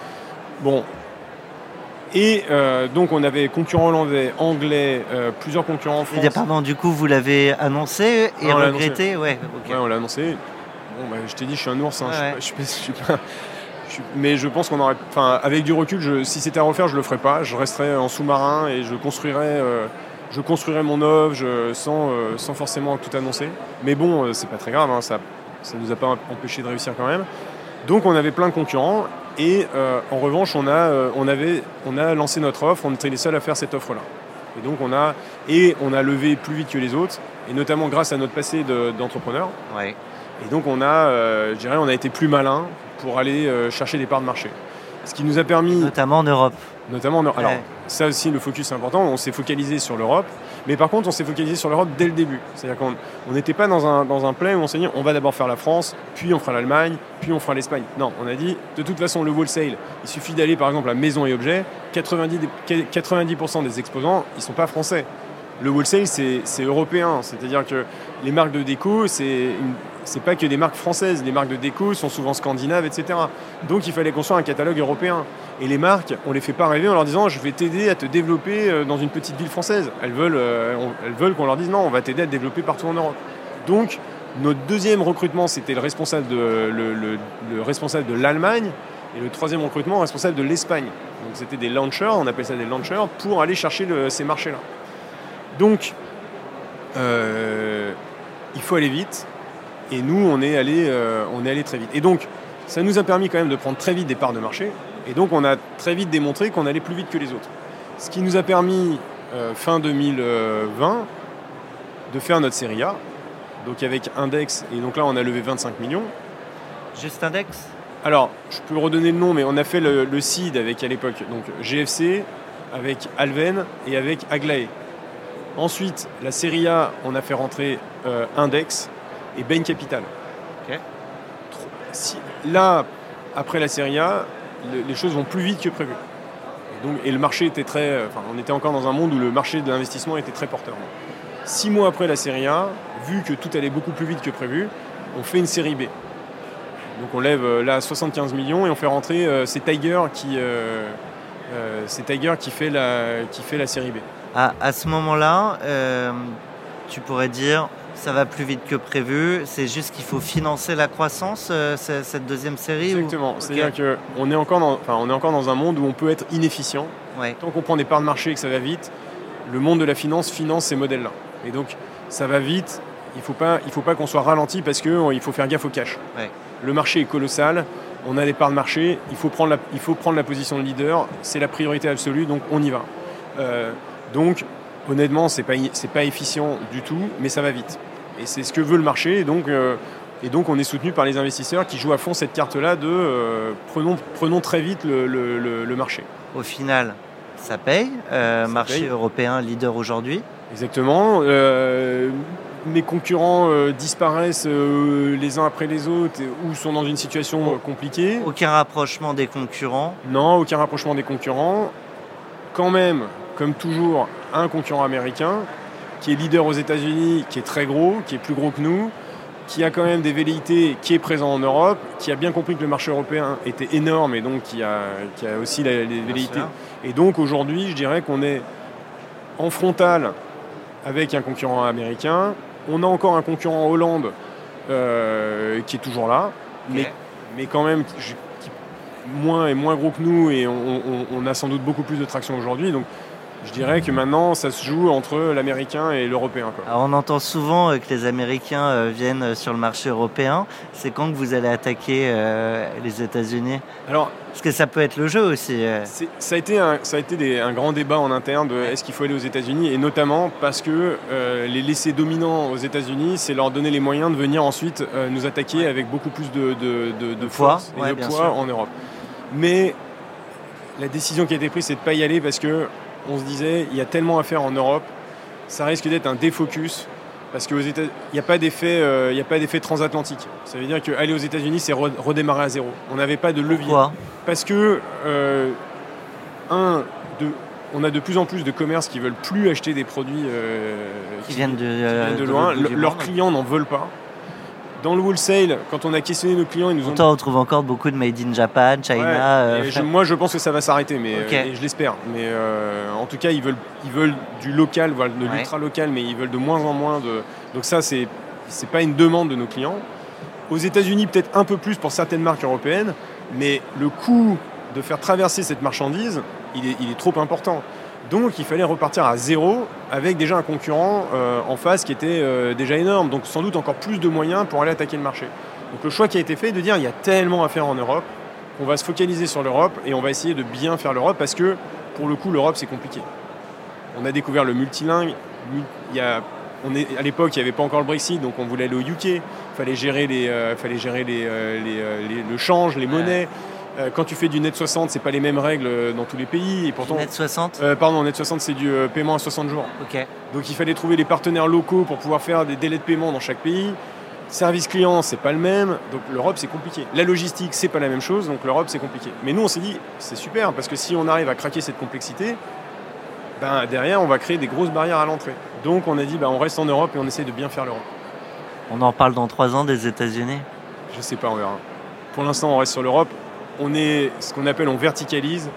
S2: Bon. Et euh, donc on avait concurrents hollandais, anglais, plusieurs concurrents en
S1: Eh
S2: France.
S1: pardon, du coup, vous l'avez annoncé et
S2: Non, on
S1: regretté Ouais, ok.
S2: Ouais, on l'a annoncé. Bon, bah, je t'ai dit, je suis un ours. hein,
S1: Ouais,
S2: je suis pas- je suis pas- je suis pas- je suis- mais je pense qu'on aurait. Enfin, avec du recul, je- si c'était à refaire, je le ferais pas. Je resterais en sous-marin et je construirais, euh, je construirais mon œuvre je- sans, euh, sans forcément tout annoncer. Mais bon, euh, c'est pas très grave. hein, ça, ça nous a pas empêché de réussir quand même. Donc, on avait plein de concurrents. Et euh, en revanche, on a, on, avait, on a lancé notre offre. On était les seuls à faire cette offre-là. Et donc, on a, et on a levé plus vite que les autres. Et notamment grâce à notre passé de- d'entrepreneur.
S1: Ouais.
S2: Et donc on a, je dirais, on a été plus malin pour aller euh, chercher des parts de marché. Ce qui nous a permis,
S1: Notamment en Europe.
S2: notamment, en- alors
S1: Ouais.
S2: ça aussi le focus est important, on s'est focalisé sur l'Europe, mais par contre on s'est focalisé sur l'Europe dès le début. C'est-à-dire qu'on on n'était pas dans un, dans un plan où on s'est dit on va d'abord faire la France, puis on fera l'Allemagne, puis on fera l'Espagne. Non, on a dit de toute façon le wholesale, il suffit d'aller par exemple à Maison et Objets, 90, des- 90% des exposants, ils sont pas français. Le wholesale, c'est c'est européen. C'est-à-dire que les marques de déco, c'est une- c'est pas que des marques françaises. Les marques de déco sont souvent scandinaves, etc. Donc il fallait construire un catalogue européen. Et les marques, on les fait pas rêver en leur disant je vais t'aider à te développer euh, dans une petite ville française. Elles veulent, euh, elles veulent qu'on leur dise non, on va t'aider à te développer partout en Europe. Donc notre deuxième recrutement, c'était le responsable de, le, le- le responsable de l'Allemagne. Et le troisième recrutement, le responsable de l'Espagne. Donc c'était des launchers, on appelle ça des launchers, pour aller chercher ces marchés-là. Donc, euh, il faut aller vite. Et nous, on est, allé, euh, on est allé très vite. Et donc, ça nous a permis quand même de prendre très vite des parts de marché. Et donc, on a très vite démontré qu'on allait plus vite que les autres. Ce qui nous a permis, euh, fin 2020, de faire notre série A. Donc, avec Index. Et donc là, on a levé 25 millions.
S1: Juste index?
S2: Alors, je peux redonner le nom, mais on a fait le, le seed avec à l'époque donc GFC, avec Alven et avec Aglaé. Ensuite, la série A, on a fait rentrer euh, Index et Bain Capital. Si- là, après la série A, le- les choses vont plus vite que prévu. Et, donc, et le marché était très. Enfin, on était encore dans un monde où le marché de l'investissement était très porteur. Six mois après la série A, vu que tout allait beaucoup plus vite que prévu, on fait une série B. Donc on lève euh, là 75 millions et on fait rentrer euh, c'est Tiger qui euh, euh, c'est Tiger qui fait la qui fait la série B.
S1: à, à ce moment-là, euh, tu pourrais dire ça va plus vite que prévu. C'est juste qu'il faut financer la croissance, euh, ce- cette deuxième série
S2: Exactement. C'est-à-dire que on est encore dans enfin on est encore dans un monde où on peut être inefficient.
S1: Ouais.
S2: Tant qu'on prend des parts de marché et que ça va vite, le monde de la finance finance ces modèles-là. Et donc ça va vite. Il faut pas il faut pas qu'on soit ralenti parce que euh, il faut faire gaffe au cash.
S1: Ouais.
S2: Le marché est colossal. On a des parts de marché. Il faut prendre la il faut prendre la position de leader. C'est la priorité absolue. Donc on y va. Euh, donc honnêtement c'est pas c'est pas efficient du tout, mais ça va vite. Et c'est ce que veut le marché. Et donc euh, et donc on est soutenu par les investisseurs qui jouent à fond cette carte-là de euh, prenons, prenons très vite le, le- le- le marché.
S1: Au final, ça paye. Euh,
S2: Ça
S1: marché
S2: paye.
S1: européen leader aujourd'hui.
S2: Exactement. Mes concurrents disparaissent les uns après les autres ou sont dans une situation compliquée.
S1: Aucun rapprochement des concurrents.
S2: Non, aucun rapprochement des concurrents. Quand même, comme toujours, un concurrent américain qui est leader aux États-Unis, qui est très gros, qui est plus gros que nous, qui a quand même des velléités, qui est présent en Europe, qui a bien compris que le marché européen était énorme et donc qui a, qui a aussi les velléités. Et donc aujourd'hui, je dirais qu'on est en frontal avec un concurrent américain. On a encore un concurrent Hollande euh, qui est toujours là, mais, mais quand même qui, moins et moins gros que nous et on, on a sans doute beaucoup plus de traction aujourd'hui. Donc je dirais que maintenant, ça se joue entre l'américain et l'européen.
S1: On entend souvent euh, que les Américains euh, viennent euh, sur le marché européen. C'est quand que vous allez attaquer les États-Unis? Alors, Parce que ça peut être le jeu aussi.
S2: Ça a été, un, ça a été un grand débat en interne de est-ce qu'il faut aller aux États-Unis, et notamment parce que les laisser dominants aux États-Unis, c'est leur donner les moyens de venir ensuite nous attaquer avec beaucoup plus de, de, force et de poids en Europe. Mais la décision qui a été prise, c'est de ne pas y aller parce que on se disait, il y a tellement à faire en Europe, ça risque d'être un défocus parce qu'il n'y a pas d'effet euh, a pas d'effet transatlantique. Ça veut dire qu'aller aux États-Unis, c'est redémarrer à zéro. On n'avait pas de levier.
S1: Pourquoi?
S2: Parce que euh, un, on a de plus en plus de commerces qui veulent plus acheter des produits euh,
S1: qui, viennent de,
S2: loin. leurs clients n'en veulent pas. Dans le wholesale, quand on a questionné nos clients, ils nous ont.
S1: Pourtant, on trouve encore beaucoup de made in Japan, China.
S2: Euh, moi, je pense que ça va s'arrêter, mais euh, je l'espère. Mais euh, en tout cas, ils veulent, ils veulent du local, voilà, de l'ultra local, mais ils veulent de moins en moins de. Donc ça, c'est c'est pas une demande de nos clients. Aux États-Unis, peut-être un peu plus pour certaines marques européennes, mais le coût de faire traverser cette marchandise, il est, il est trop important. Donc il fallait repartir à zéro avec déjà un concurrent euh, en face qui était euh, déjà énorme. Donc sans doute encore plus de moyens pour aller attaquer le marché. Donc le choix qui a été fait est de dire il y a tellement à faire en Europe qu'on va se focaliser sur l'Europe et on va essayer de bien faire l'Europe parce que pour le coup l'Europe c'est compliqué. On a découvert le multilingue. Il y a, on est, à l'époque il n'y avait pas encore le Brexit donc on voulait aller au UK. Il fallait gérer, les, euh, fallait gérer les, le change, les monnaies. Euh, quand tu fais du net 60, c'est pas les mêmes règles euh, dans tous les pays. Et pourtant,
S1: net 60
S2: euh, Pardon, net 60, c'est du paiement à 60 jours.
S1: Ok.
S2: Donc il fallait trouver les partenaires locaux pour pouvoir faire des délais de paiement dans chaque pays. Service client, c'est pas le même. Donc l'Europe, c'est compliqué. La logistique, c'est pas la même chose. Donc l'Europe, c'est compliqué. Mais nous, on s'est dit, c'est super parce que si on arrive à craquer cette complexité, ben, derrière, on va créer des grosses barrières à l'entrée. Donc on a dit, ben, on reste en Europe et on essaie de bien faire l'Europe.
S1: On en parle dans trois ans des États-Unis?
S2: Je sais pas, on verra. Pour l'instant, on reste sur l'Europe on est ce qu'on appelle on verticalise.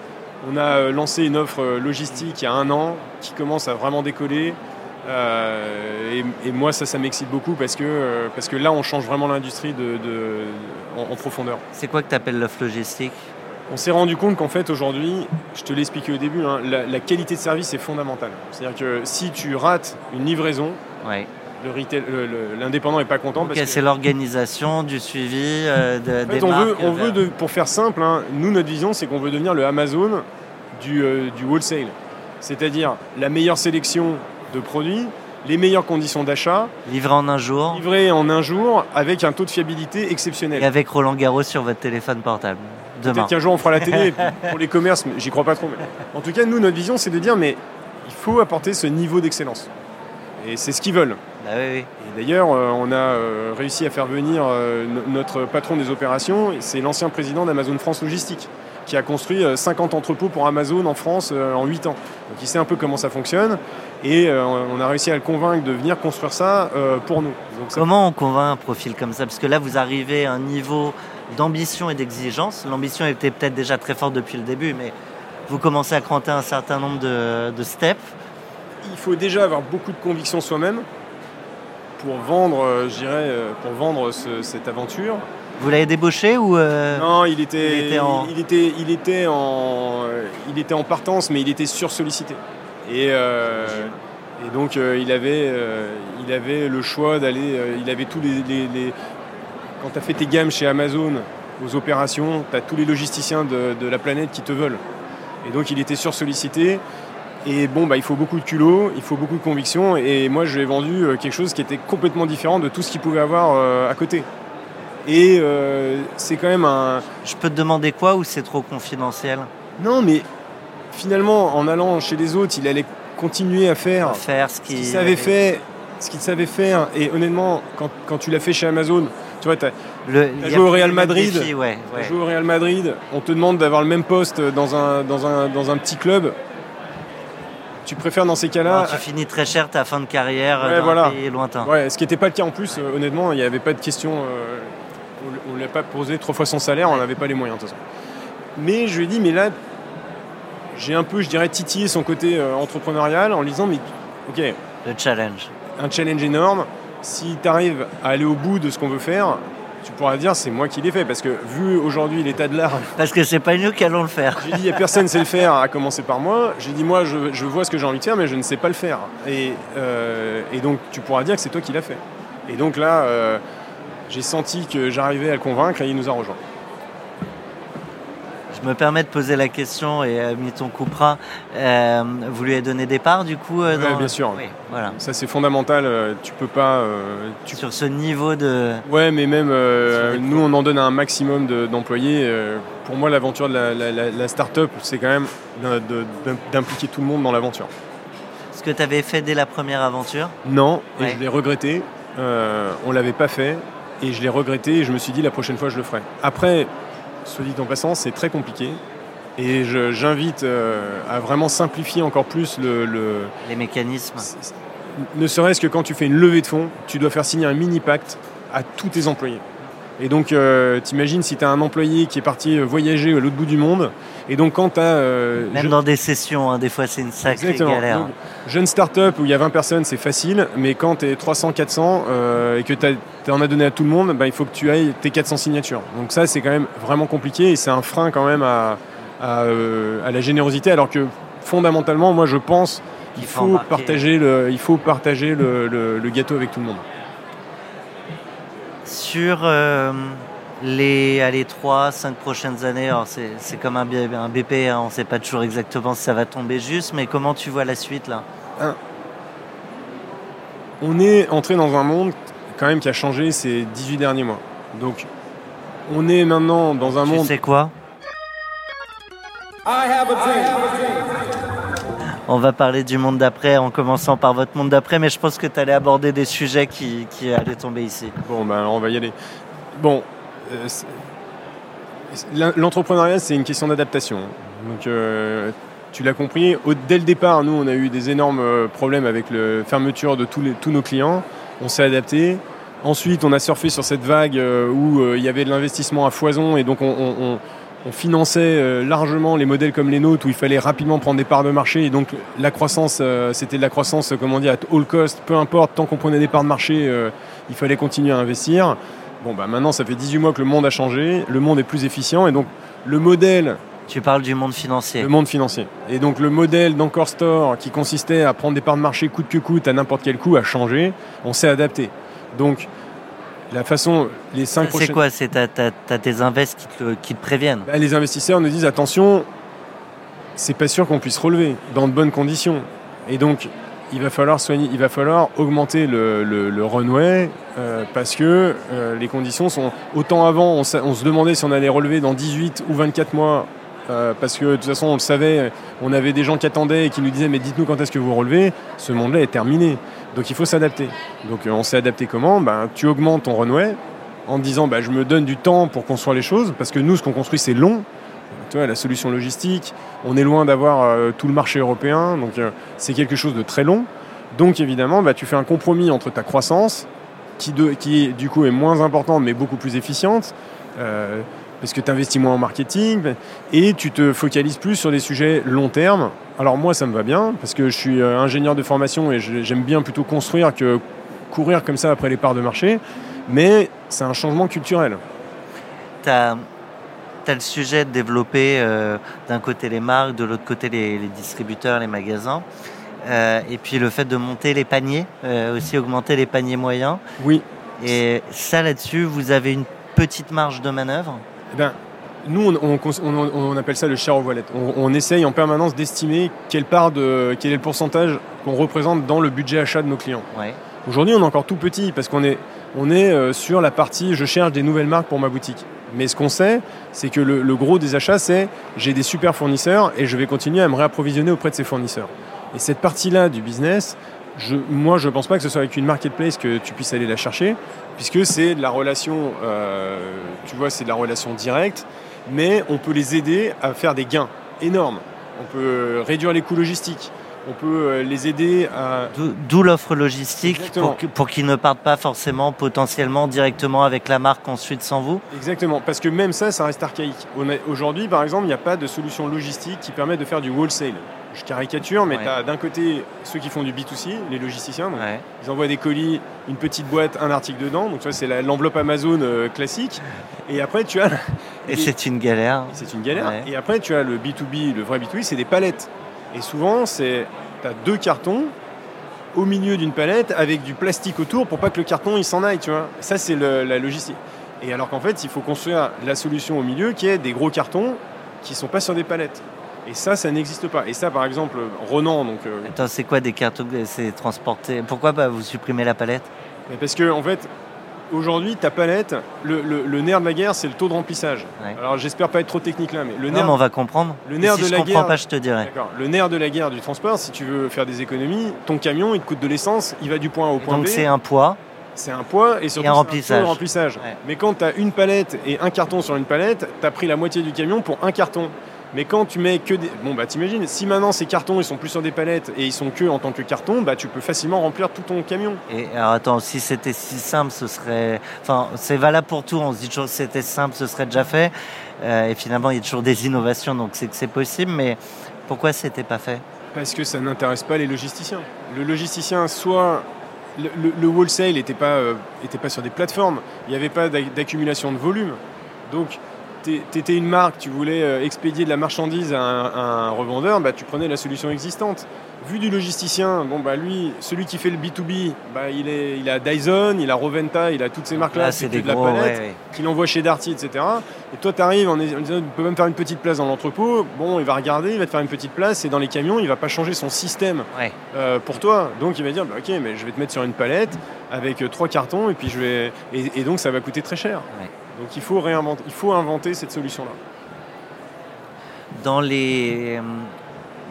S2: On a euh, lancé une offre euh, logistique il y a un an qui commence à vraiment décoller. Euh, et, moi, ça, ça m'excite beaucoup parce que, parce que là, on change vraiment l'industrie de, en, profondeur.
S1: C'est quoi que tu appelles l'offre logistique?
S2: On s'est rendu compte qu'en fait, aujourd'hui, je te l'ai expliqué au début, hein, la, qualité de service est fondamentale. C'est-à-dire que si tu rates une livraison,
S1: ouais
S2: l'indépendant n'est pas content.
S1: Okay, c'est l'organisation du suivi euh, des
S2: on Veut, on veut pour faire simple, hein, nous, notre vision, c'est qu'on veut devenir le Amazon du, euh, du wholesale. C'est-à-dire la meilleure sélection de produits, les meilleures conditions d'achat.
S1: Livré en un jour.
S2: Livré en un jour avec un taux de fiabilité exceptionnel.
S1: Et avec Roland Garros sur votre téléphone portable. Demain.
S2: Peut-être qu'un jour on fera la télé pour les commerces, mais j'y crois pas trop. En tout cas, nous, notre vision, c'est de dire, mais il faut apporter ce niveau d'excellence. Et c'est ce qu'ils veulent.
S1: Bah et
S2: d'ailleurs, euh, on a euh, réussi à faire venir euh, notre patron des opérations, c'est l'ancien président d'Amazon France Logistique, qui a construit 50 entrepôts pour Amazon en France en 8 ans. Donc il sait un peu comment ça fonctionne et on a réussi à le convaincre de venir construire ça pour nous.
S1: comment on convainc un profil comme ça? Parce que là, vous arrivez à un niveau d'ambition et d'exigence. L'ambition était peut-être déjà très forte depuis le début, mais vous commencez à cranter un certain nombre de, de steps.
S2: Il faut déjà avoir beaucoup de conviction soi-même pour vendre, euh, je dirais, euh, pour vendre cette aventure.
S1: Vous l'avez débauché ou
S2: euh, Non, il était, il était, en... Il, était, il, était en, il était en partance, mais il était sursollicité. Et, et donc il, avait, il avait le choix d'aller, il avait tous les, les, quand tu as fait tes gammes chez Amazon aux opérations, tu as tous les logisticiens de, de, la planète qui te veulent. Et donc il était sursollicité. Et bon, bah, il faut beaucoup de culot, il faut beaucoup de conviction. Et moi, je lui ai vendu euh, quelque chose qui était complètement différent de tout ce qu'il pouvait avoir euh, à côté. Et euh, c'est quand même un.
S1: Je peux te demander quoi ou c'est trop confidentiel?
S2: Non, mais finalement, en allant chez les autres, il allait continuer à faire,
S1: faire ce qu'il
S2: savait faire. Ce qu'il savait faire. Et honnêtement, quand, quand tu l'as fait chez Amazon, tu vois, tu as, joué au Real Madrid.
S1: ouais,
S2: joué au Real Madrid. On te demande d'avoir le même poste dans un, dans un, dans un petit club tu préfères dans ces cas-là.
S1: tu finis très cher ta fin de carrière
S2: Ouais,
S1: dans
S2: voilà.
S1: un pays lointain.
S2: Ouais, ce qui n'était pas le cas en plus, euh, honnêtement, il n'y avait pas de question. euh, on ne l'a pas posé trois fois son salaire, on n'avait pas les moyens de toute façon. Mais je lui ai dit, mais là, j'ai un peu, je dirais, titillé son côté euh, entrepreneurial en lui disant, mais ok,
S1: Le challenge.
S2: un challenge énorme, si tu arrives à aller au bout de ce qu'on veut faire, tu pourras dire, c'est moi qui l'ai fait. Parce que vu aujourd'hui l'état de l'art,
S1: Parce que c'est pas nous qui allons le faire.
S2: j'ai dit, il n'y a personne sait le faire, à commencer par moi. J'ai dit, moi, je, je vois ce que j'ai envie de faire, mais je ne sais pas le faire. Et, euh, et donc, tu pourras dire que c'est toi qui l'as fait. Et donc là, euh, j'ai senti que j'arrivais à le convaincre et il nous a rejoints.
S1: Me permets de poser la question et euh, Milton coupera. Euh, vous lui avez donné des parts du coup euh,
S2: Ouais,
S1: dans-
S2: bien sûr.
S1: Oui, voilà.
S2: Ça, c'est fondamental. euh, Tu peux pas. euh, tu-
S1: Sur ce niveau de.
S2: Ouais, mais même nous, on en donne à un maximum de- d'employés. Pour moi, l'aventure de la, la- la- la start-up, c'est quand même d'impliquer tout le monde dans l'aventure.
S1: Ce que tu avais fait dès la première aventure.
S2: Non, et
S1: Ouais.
S2: je l'ai regretté. On l'avait pas fait et je l'ai regretté et je me suis dit la prochaine fois je le ferai. Après, soit dit en passant, c'est très compliqué et j'invite euh, à vraiment simplifier encore plus le, le-
S1: Les mécanismes.
S2: ne serait-ce que quand tu fais une levée de fonds, tu dois faire signer un mini pacte à tous tes employés. Et donc, euh, t'imagines si tu as un employé qui est parti euh, voyager à l'autre bout du monde, et donc quand tu as...
S1: Même dans des sessions, hein, des fois c'est une sacrée
S2: Exactement.
S1: galère.
S2: Donc, jeune start-up où il y a 20 personnes, c'est facile, mais quand tu es 300, 400 euh, et que tu en as donné à tout le monde, bah, il faut que tu ailles tes 400 signatures. Donc ça, c'est quand même vraiment compliqué et c'est un frein quand même à, à, euh, à la générosité, alors que fondamentalement, moi, je pense qu'il
S1: Il faut
S2: partager, le, il faut partager le, le- le gâteau avec tout le monde.
S1: Sur euh, les, allez, 3, 5 prochaines années, alors c'est c'est comme un, un BP, hein, on ne sait pas toujours exactement si ça va tomber juste, mais comment tu vois la suite là?
S2: On est entré dans un monde quand même qui a changé ces 18 derniers mois. Donc, on est maintenant dans un
S1: Tu
S2: monde...
S1: sais quoi? On va parler du monde d'après en commençant par votre monde d'après, mais je pense que tu allais aborder des sujets qui, qui allaient tomber ici.
S2: Bon, ben alors on va y aller. Bon, euh, c'est- l'entrepreneuriat, c'est une question d'adaptation. Donc, euh, tu l'as compris, dès le départ, nous, on a eu des énormes euh, problèmes avec la fermeture de tous, nos clients. On s'est adapté. Ensuite, on a surfé sur cette vague euh, où euh, il y avait de l'investissement à foison et donc on, on- finançait euh, largement les modèles comme les nôtres où il fallait rapidement prendre des parts de marché et donc la croissance, euh, c'était de la croissance, euh, comment dire, at all cost, peu importe, tant qu'on prenait des parts de marché, euh, il fallait continuer à investir. Bon, bah maintenant, ça fait 18 mois que le monde a changé, le monde est plus efficient et donc le modèle
S1: Tu parles du monde financier.
S2: le monde financier. Et donc le modèle d'Encore Store qui consistait à prendre des parts de marché coûte que coûte à n'importe quel coût a changé. On s'est adapté. Donc la façon, les cinq
S1: C'est quoi? C'est t'as, t'as- t'as tes invests qui te, qui te préviennent?
S2: Bah, les investisseurs nous disent attention, c'est pas sûr qu'on puisse relever dans de bonnes conditions. Et donc il va falloir augmenter le, le- runway euh, parce que euh, les conditions sont autant avant on, se demandait si on allait relever dans 18 ou 24 mois euh, parce que de toute façon on le savait, on avait des gens qui attendaient et qui nous disaient mais dites-nous quand est-ce que vous relevez, ce monde-là est terminé. Donc il faut s'adapter. Donc on s'est adapté comment? Ben, Tu augmentes ton runway en disant bah, je me donne du temps pour construire les choses parce que nous ce qu'on construit c'est long. Tu vois, la solution logistique, on est loin d'avoir euh, tout le marché européen, donc euh, c'est quelque chose de très long. Donc évidemment, bah, tu fais un compromis entre ta croissance, qui, du coup est moins importante mais beaucoup plus efficiente, euh, parce que tu investis moins en marketing, et tu te focalises plus sur des sujets long terme. Alors moi, ça me va bien, parce que je suis ingénieur de formation et j'aime bien plutôt construire que courir comme ça après les parts de marché, mais c'est un changement culturel.
S1: Le sujet de développer euh, d'un côté les marques, de l'autre côté les, les distributeurs, les magasins. Euh, et puis le fait de monter les paniers, euh, aussi augmenter les paniers moyens.
S2: Oui,
S1: Et ça là-dessus, vous avez une petite marge de manœuvre.
S2: Eh ben, nous, on, on- on- on appelle ça le share of wallet. On, on essaye en permanence d'estimer quelle part de, quel est le pourcentage qu'on représente dans le budget achat de nos clients.
S1: Ouais.
S2: Aujourd'hui, on est encore tout petit parce qu'on est, on est euh, sur la partie je cherche des nouvelles marques pour ma boutique. Mais ce qu'on sait, c'est que le, gros des achats, c'est j'ai des super fournisseurs et je vais continuer à me réapprovisionner auprès de ces fournisseurs. Et cette partie-là du business, moi, je ne pense pas que ce soit avec une marketplace que tu puisses aller la chercher, puisque c'est la relation, euh, tu vois, c'est de la relation directe, mais on peut les aider à faire des gains énormes. On peut réduire les coûts logistiques. On peut euh, les aider à...
S1: D'où l'offre logistique
S2: Exactement.
S1: pour, qu'ils ne partent pas forcément potentiellement directement avec la marque ensuite sans vous?
S2: Exactement, parce que même ça, ça reste archaïque. Aujourd'hui, par exemple, il n'y a pas de solution logistique qui permet de faire du wholesale. Je caricature, mais
S1: Ouais.
S2: tu as d'un côté ceux qui font du B2C, les logisticiens, donc
S1: Ouais.
S2: ils envoient des colis, une petite boîte, un article dedans, donc ça c'est l'enveloppe Amazon euh, classique. Et après tu as,
S1: Et
S2: Et-
S1: c'est une galère.
S2: c'est une galère,
S1: Ouais.
S2: et après tu as le B2B, le vrai B2B, c'est des palettes. Et souvent, c'est tu as deux cartons au milieu d'une palette avec du plastique autour pour pas que le carton il s'en aille, tu vois. Ça c'est la logistique. Et alors qu'en fait, il faut construire la solution au milieu qui est des gros cartons qui sont pas sur des palettes. Et ça, ça n'existe pas. Et ça, par exemple, Ronan, donc euh,
S1: Attends, c'est quoi des cartons C'est transporté? Pourquoi bah, vous supprimez la palette?
S2: Mais parce que en fait, aujourd'hui, ta palette, le, le- le nerf de la guerre, c'est le taux de remplissage.
S1: Ouais.
S2: Alors, j'espère pas être trop technique là, mais le
S1: Non,
S2: nerf,
S1: mais on va comprendre.
S2: le nerf
S1: si
S2: de
S1: je
S2: la
S1: comprends
S2: guerre-
S1: pas, je te dirai.
S2: Le nerf de la guerre du transport, si tu veux faire des économies, ton camion, il te coûte de l'essence, il va du point A au point
S1: Donc
S2: B.
S1: c'est un poids.
S2: C'est un poids et surtout
S1: un remplissage.
S2: taux de remplissage.
S1: Ouais.
S2: Mais quand tu as une palette et un carton sur une palette, tu as pris la moitié du camion pour un carton. Mais quand tu mets que des. Bon, bah t'imagines, si maintenant ces cartons ils sont plus sur des palettes et ils sont que en tant que carton, bah tu peux facilement remplir tout ton camion.
S1: Et alors attends, si c'était si simple, ce serait. Enfin, c'est valable pour tout. On se dit toujours que c'était simple, ce serait déjà fait. Euh, et finalement, il y a toujours des innovations, donc c'est que c'est possible. Mais pourquoi c'était pas fait?
S2: Parce que ça n'intéresse pas les logisticiens. Le logisticien, soit. Le, le- le wholesale n'était pas, euh, était pas sur des plateformes, il n'y avait pas d'ac- d'accumulation de volume. Donc, tu étais une marque, tu voulais euh, expédier de la marchandise à un, à un revendeur, bah, tu prenais la solution existante. Vu du logisticien, bon, bah, lui, celui qui fait le B2B, bah, il, est, il a Dyson, il a Roventa, il a toutes ces marques-là,
S1: Là,
S2: c'est de la
S1: gros.
S2: palette
S1: ouais, ouais.
S2: qu'il envoie chez Darty, etc. Et toi, tu arrives en, disant, tu peux même faire une petite place dans l'entrepôt. Bon, il va regarder, il va te faire une petite place, et dans les camions, il va pas changer son système
S1: Ouais.
S2: euh, pour toi. Donc, il va dire, bah, ok, mais je vais te mettre sur une palette avec euh, trois cartons, et puis je vais, et, et donc ça va coûter très cher. Donc, il faut réinventer, il faut inventer cette solution-là.
S1: Dans les, euh,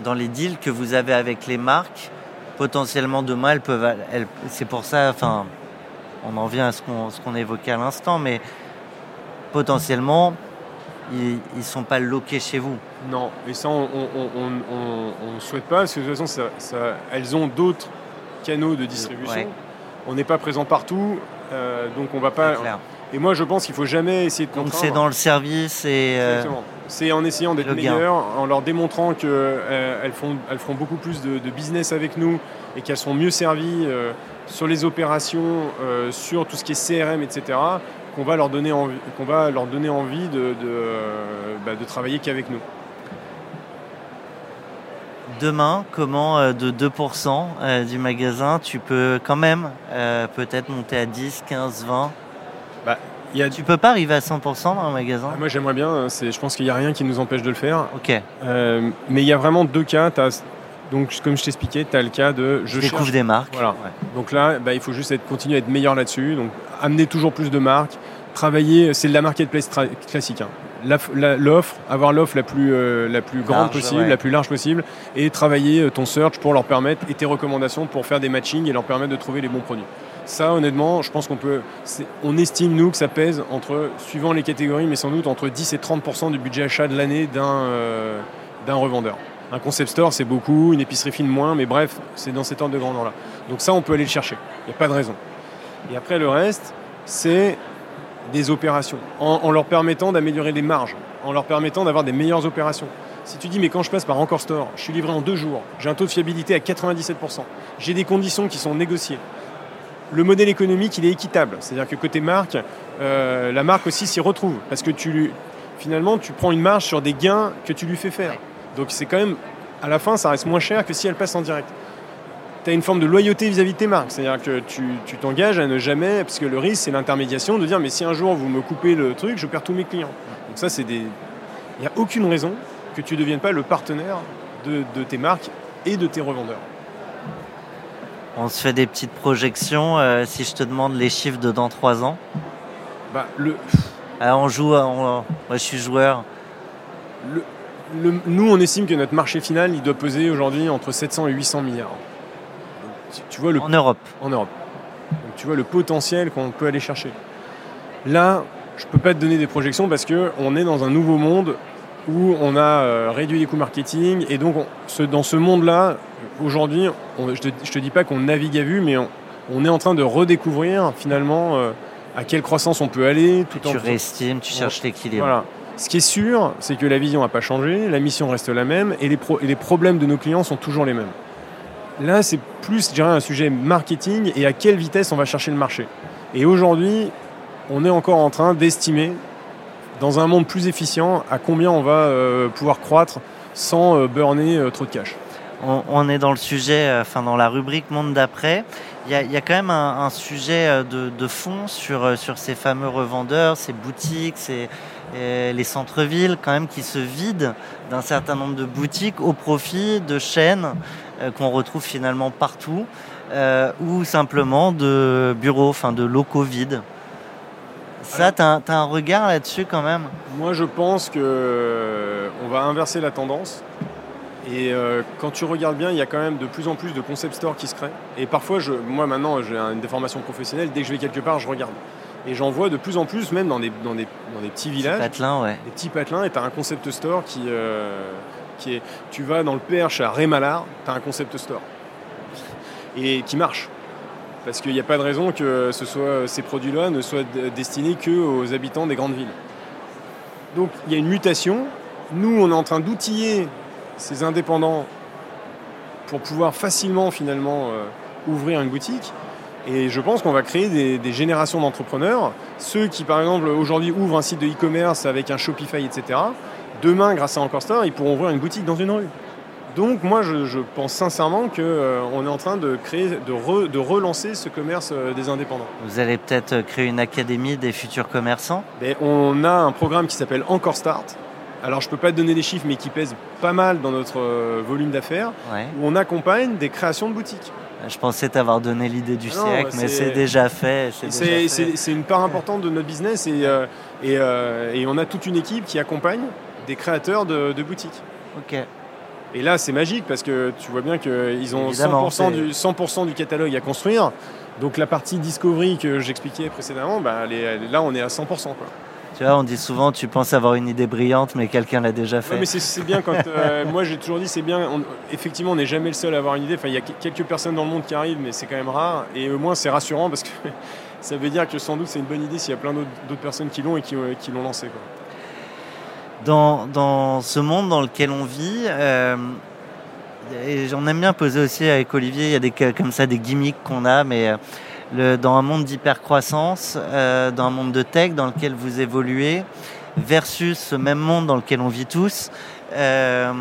S1: dans les deals que vous avez avec les marques, potentiellement demain, elles peuvent. elles- c'est pour ça, enfin, on en vient à ce qu'on ce qu'on évoquait à l'instant, mais potentiellement, ils ne sont pas loqués chez vous.
S2: Non, et ça, on ne souhaite pas, parce que de toute façon, ça- ça- elles ont d'autres canaux de distribution.
S1: Ouais.
S2: On n'est pas présent partout, euh, donc on va pas. Et moi, je pense qu'il faut jamais essayer de
S1: Donc
S2: contraindre.
S1: c'est dans le service et. euh,
S2: Exactement. C'est en essayant d'être meilleur, en leur démontrant qu'elles font, elles feront beaucoup plus de, de business avec nous et qu'elles seront mieux servies euh, sur les opérations, euh, sur tout ce qui est CRM, etc., qu'on va leur donner envie, qu'on va leur donner envie de, de, euh, bah, de travailler qu'avec nous.
S1: Demain, comment euh, de 2% euh, du magasin, tu peux quand même euh, peut-être monter à 10, 15, 20
S2: Il y a,
S1: Tu peux pas arriver à 100% dans un magasin
S2: Ah, moi, j'aimerais bien. hein, Je pense qu'il n'y a rien qui nous empêche de le faire.
S1: Ok,
S2: Euh, mais il y a vraiment deux cas. Donc, comme je t'expliquais, tu as le cas de
S1: je
S2: je
S1: découvre
S2: cherche
S1: des marques.
S2: Voilà.
S1: Ouais.
S2: Donc là, bah, il faut juste être, continuer à être meilleur là-dessus. Donc amener toujours plus de marques, travailler, c'est de la marketplace classique. hein. L'offre, avoir l'offre la plus, euh, la plus grande
S1: Large,
S2: possible,
S1: ouais.
S2: la plus large possible, et travailler euh, ton search pour leur permettre, et tes recommandations pour faire des matchings et leur permettre de trouver les bons produits. Ça, honnêtement, je pense qu'on peut. On estime, nous, que ça pèse entre, suivant les catégories, mais sans doute entre 10 et 30% du budget achat de l'année d'un euh, d'un revendeur. Un concept store, c'est beaucoup, une épicerie fine moins, mais bref, c'est dans cet ordre de grandeur-là. Donc ça, on peut aller le chercher. Il n'y a pas de raison. Et après, le reste, c'est des opérations, en, en leur permettant d'améliorer les marges, en leur permettant d'avoir des meilleures opérations. Si tu dis, mais quand je passe par Encore Store, je suis livré en deux jours, j'ai un taux de fiabilité à 97%, j'ai des conditions qui sont négociées. Le modèle économique, il est équitable. C'est-à-dire que côté marque, euh, la marque aussi s'y retrouve. Parce que tu, finalement, tu prends une marge sur des gains que tu lui fais faire. Donc c'est quand même, à la fin, ça reste moins cher que si elle passe en direct. Tu as une forme de loyauté vis-à-vis de tes marques. C'est-à-dire que tu t'engages à ne jamais, parce que le risque, c'est l'intermédiation, de dire, mais si un jour vous me coupez le truc, je perds tous mes clients. Donc ça, c'est des... Il n'y a aucune raison que tu ne deviennes pas le partenaire de tes marques et de tes revendeurs.
S1: On se fait des petites projections. euh, si je te demande les chiffres de dans 3 ans,
S2: Bah, le,
S1: Ah, on joue. à- on- moi, je suis joueur.
S2: le- le- nous, on estime que notre marché final, il doit peser aujourd'hui entre 700 et 800 milliards. Donc, tu- tu vois le
S1: En Europe.
S2: en Europe. Donc tu vois le potentiel qu'on peut aller chercher. Là, je ne peux pas te donner des projections parce qu'on est dans un nouveau monde où on a euh, réduit les coûts marketing. Et donc, dans ce monde-là, aujourd'hui, je ne te, dis pas qu'on navigue à vue, mais on, est en train de redécouvrir finalement euh, à quelle croissance on peut aller.
S1: Tout tu réestimes, tu cherches l'équilibre. Voilà.
S2: Ce qui est sûr, c'est que la vision n'a pas changé, la mission reste la même et les, et les problèmes de nos clients sont toujours les mêmes. Là, c'est plus, je dirais, un sujet marketing et à quelle vitesse on va chercher le marché. Et aujourd'hui, on est encore en train d'estimer, dans un monde plus efficient, à combien on va euh, pouvoir croître sans euh, burner euh, trop de cash.
S1: On, est dans le sujet, enfin dans la rubrique monde d'après. Il y, a, quand même un, sujet de, fond sur, sur ces fameux revendeurs, ces boutiques, les centres-villes quand même qui se vident d'un certain nombre de boutiques au profit de chaînes qu'on retrouve finalement partout. ou simplement de bureaux, enfin de locaux vides. Ça, tu as, un regard là-dessus quand même
S2: Moi, je pense qu'on euh, va inverser la tendance. Et euh, quand tu regardes bien, il y a quand même de plus en plus de concept stores qui se créent. Et parfois, je, moi maintenant, j'ai une déformation professionnelle. Dès que je vais quelque part, je regarde. Et j'en vois de plus en plus, même dans des, dans des, dans des petits villages.
S1: Des patelins, ouais.
S2: Des petits patelins. Et tu as un concept store qui, euh, qui est. Tu vas dans le Perche à Rémalard, tu as un concept store. Et qui marche. Parce qu'il n'y a pas de raison que ce ces produits-là ne soient destinés qu'aux habitants des grandes villes. Donc il y a une mutation. Nous, on est en train d'outiller ces indépendants pour pouvoir facilement finalement euh, ouvrir une boutique. Et je pense qu'on va créer des, générations d'entrepreneurs. Ceux qui, par exemple, aujourd'hui ouvrent un site de e-commerce avec un Shopify, etc. Demain, grâce à Encore Store, ils pourront ouvrir une boutique dans une rue. Donc moi, je, pense sincèrement qu'on euh, est en train de créer, de, relancer ce commerce euh, des indépendants.
S1: Vous allez peut-être euh, créer une académie des futurs commerçants?
S2: Ben, On a un programme qui s'appelle Encore Start. Alors je ne peux pas te donner les chiffres, mais qui pèse pas mal dans notre volume d'affaires, où on accompagne des créations de boutiques.
S1: Je pensais t'avoir donné l'idée du ah siècle, mais c'est déjà fait.
S2: C'est une part importante de notre business et, et, on a toute une équipe qui accompagne des créateurs de, de boutiques.
S1: Ok.
S2: Et là, c'est magique parce que tu vois bien qu'ils ont 100%, du, 100 du catalogue à construire. Donc la partie discovery que j'expliquais précédemment, bah, là, on est à 100%. Quoi.
S1: Tu vois, on dit souvent, tu penses avoir une idée brillante, mais quelqu'un l'a déjà fait.
S2: mais c'est bien quand. Euh, moi, j'ai toujours dit, c'est bien. effectivement, on n'est jamais le seul à avoir une idée. Enfin, il y a quelques personnes dans le monde qui arrivent, mais c'est quand même rare. Et au moins, c'est rassurant parce que ça veut dire que sans doute, c'est une bonne idée s'il y a plein d'autres personnes qui l'ont et qui, qui l'ont lancé. Quoi
S1: dans, ce monde dans lequel on vit, euh, et j'en aime bien poser aussi avec Olivier, il y a des comme ça des gimmicks qu'on a, mais euh, dans un monde d'hypercroissance, euh, dans un monde de tech dans lequel vous évoluez, versus ce même monde dans lequel on vit tous, euh,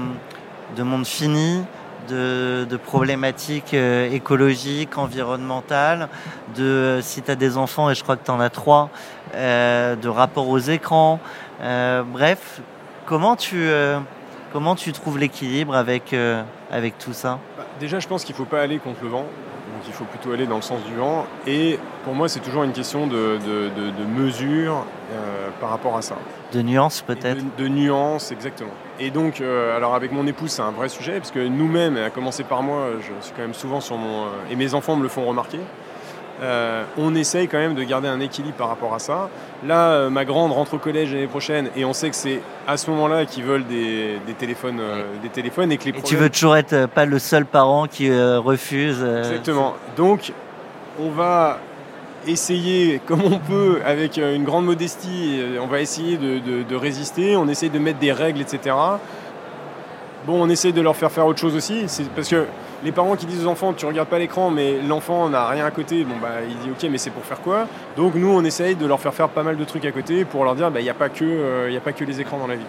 S1: de monde fini, de, problématiques écologiques, environnementales, de si tu as des enfants, et je crois que tu en as trois, de rapport aux écrans. Bref, comment tu, euh, comment tu trouves l'équilibre avec, euh, avec tout ça?
S2: Bah, Déjà, je pense qu'il ne faut pas aller contre le vent. Donc, il faut plutôt aller dans le sens du vent. Et pour moi, c'est toujours une question de, de, de, mesure par rapport à ça.
S1: De nuances, peut-être?
S2: De, nuances, exactement. Et donc, alors avec mon épouse, c'est un vrai sujet, parce que nous-mêmes, à commencer par moi, je suis quand même souvent sur mon. et mes enfants me le font remarquer. Euh, on essaye quand même de garder un équilibre par rapport à ça. Là, euh, ma grande rentre au collège l'année prochaine et on sait que c'est à ce moment-là qu'ils veulent des, téléphones, euh, des téléphones et que les
S1: tu veux toujours être pas le seul parent qui refuse.
S2: Exactement. Donc, on va essayer comme on peut avec une grande modestie. On va essayer de, de résister. On essaye de mettre des règles, etc. Bon, on essaye de leur faire faire autre chose aussi. Parce que les parents qui disent aux enfants tu regardes pas l'écran mais l'enfant n'a rien à côté, bon bah il dit ok mais c'est pour faire quoi? Donc nous on essaye de leur faire faire pas mal de trucs à côté pour leur dire bah, il n'y a, pas que, euh, a pas que les écrans dans la vie.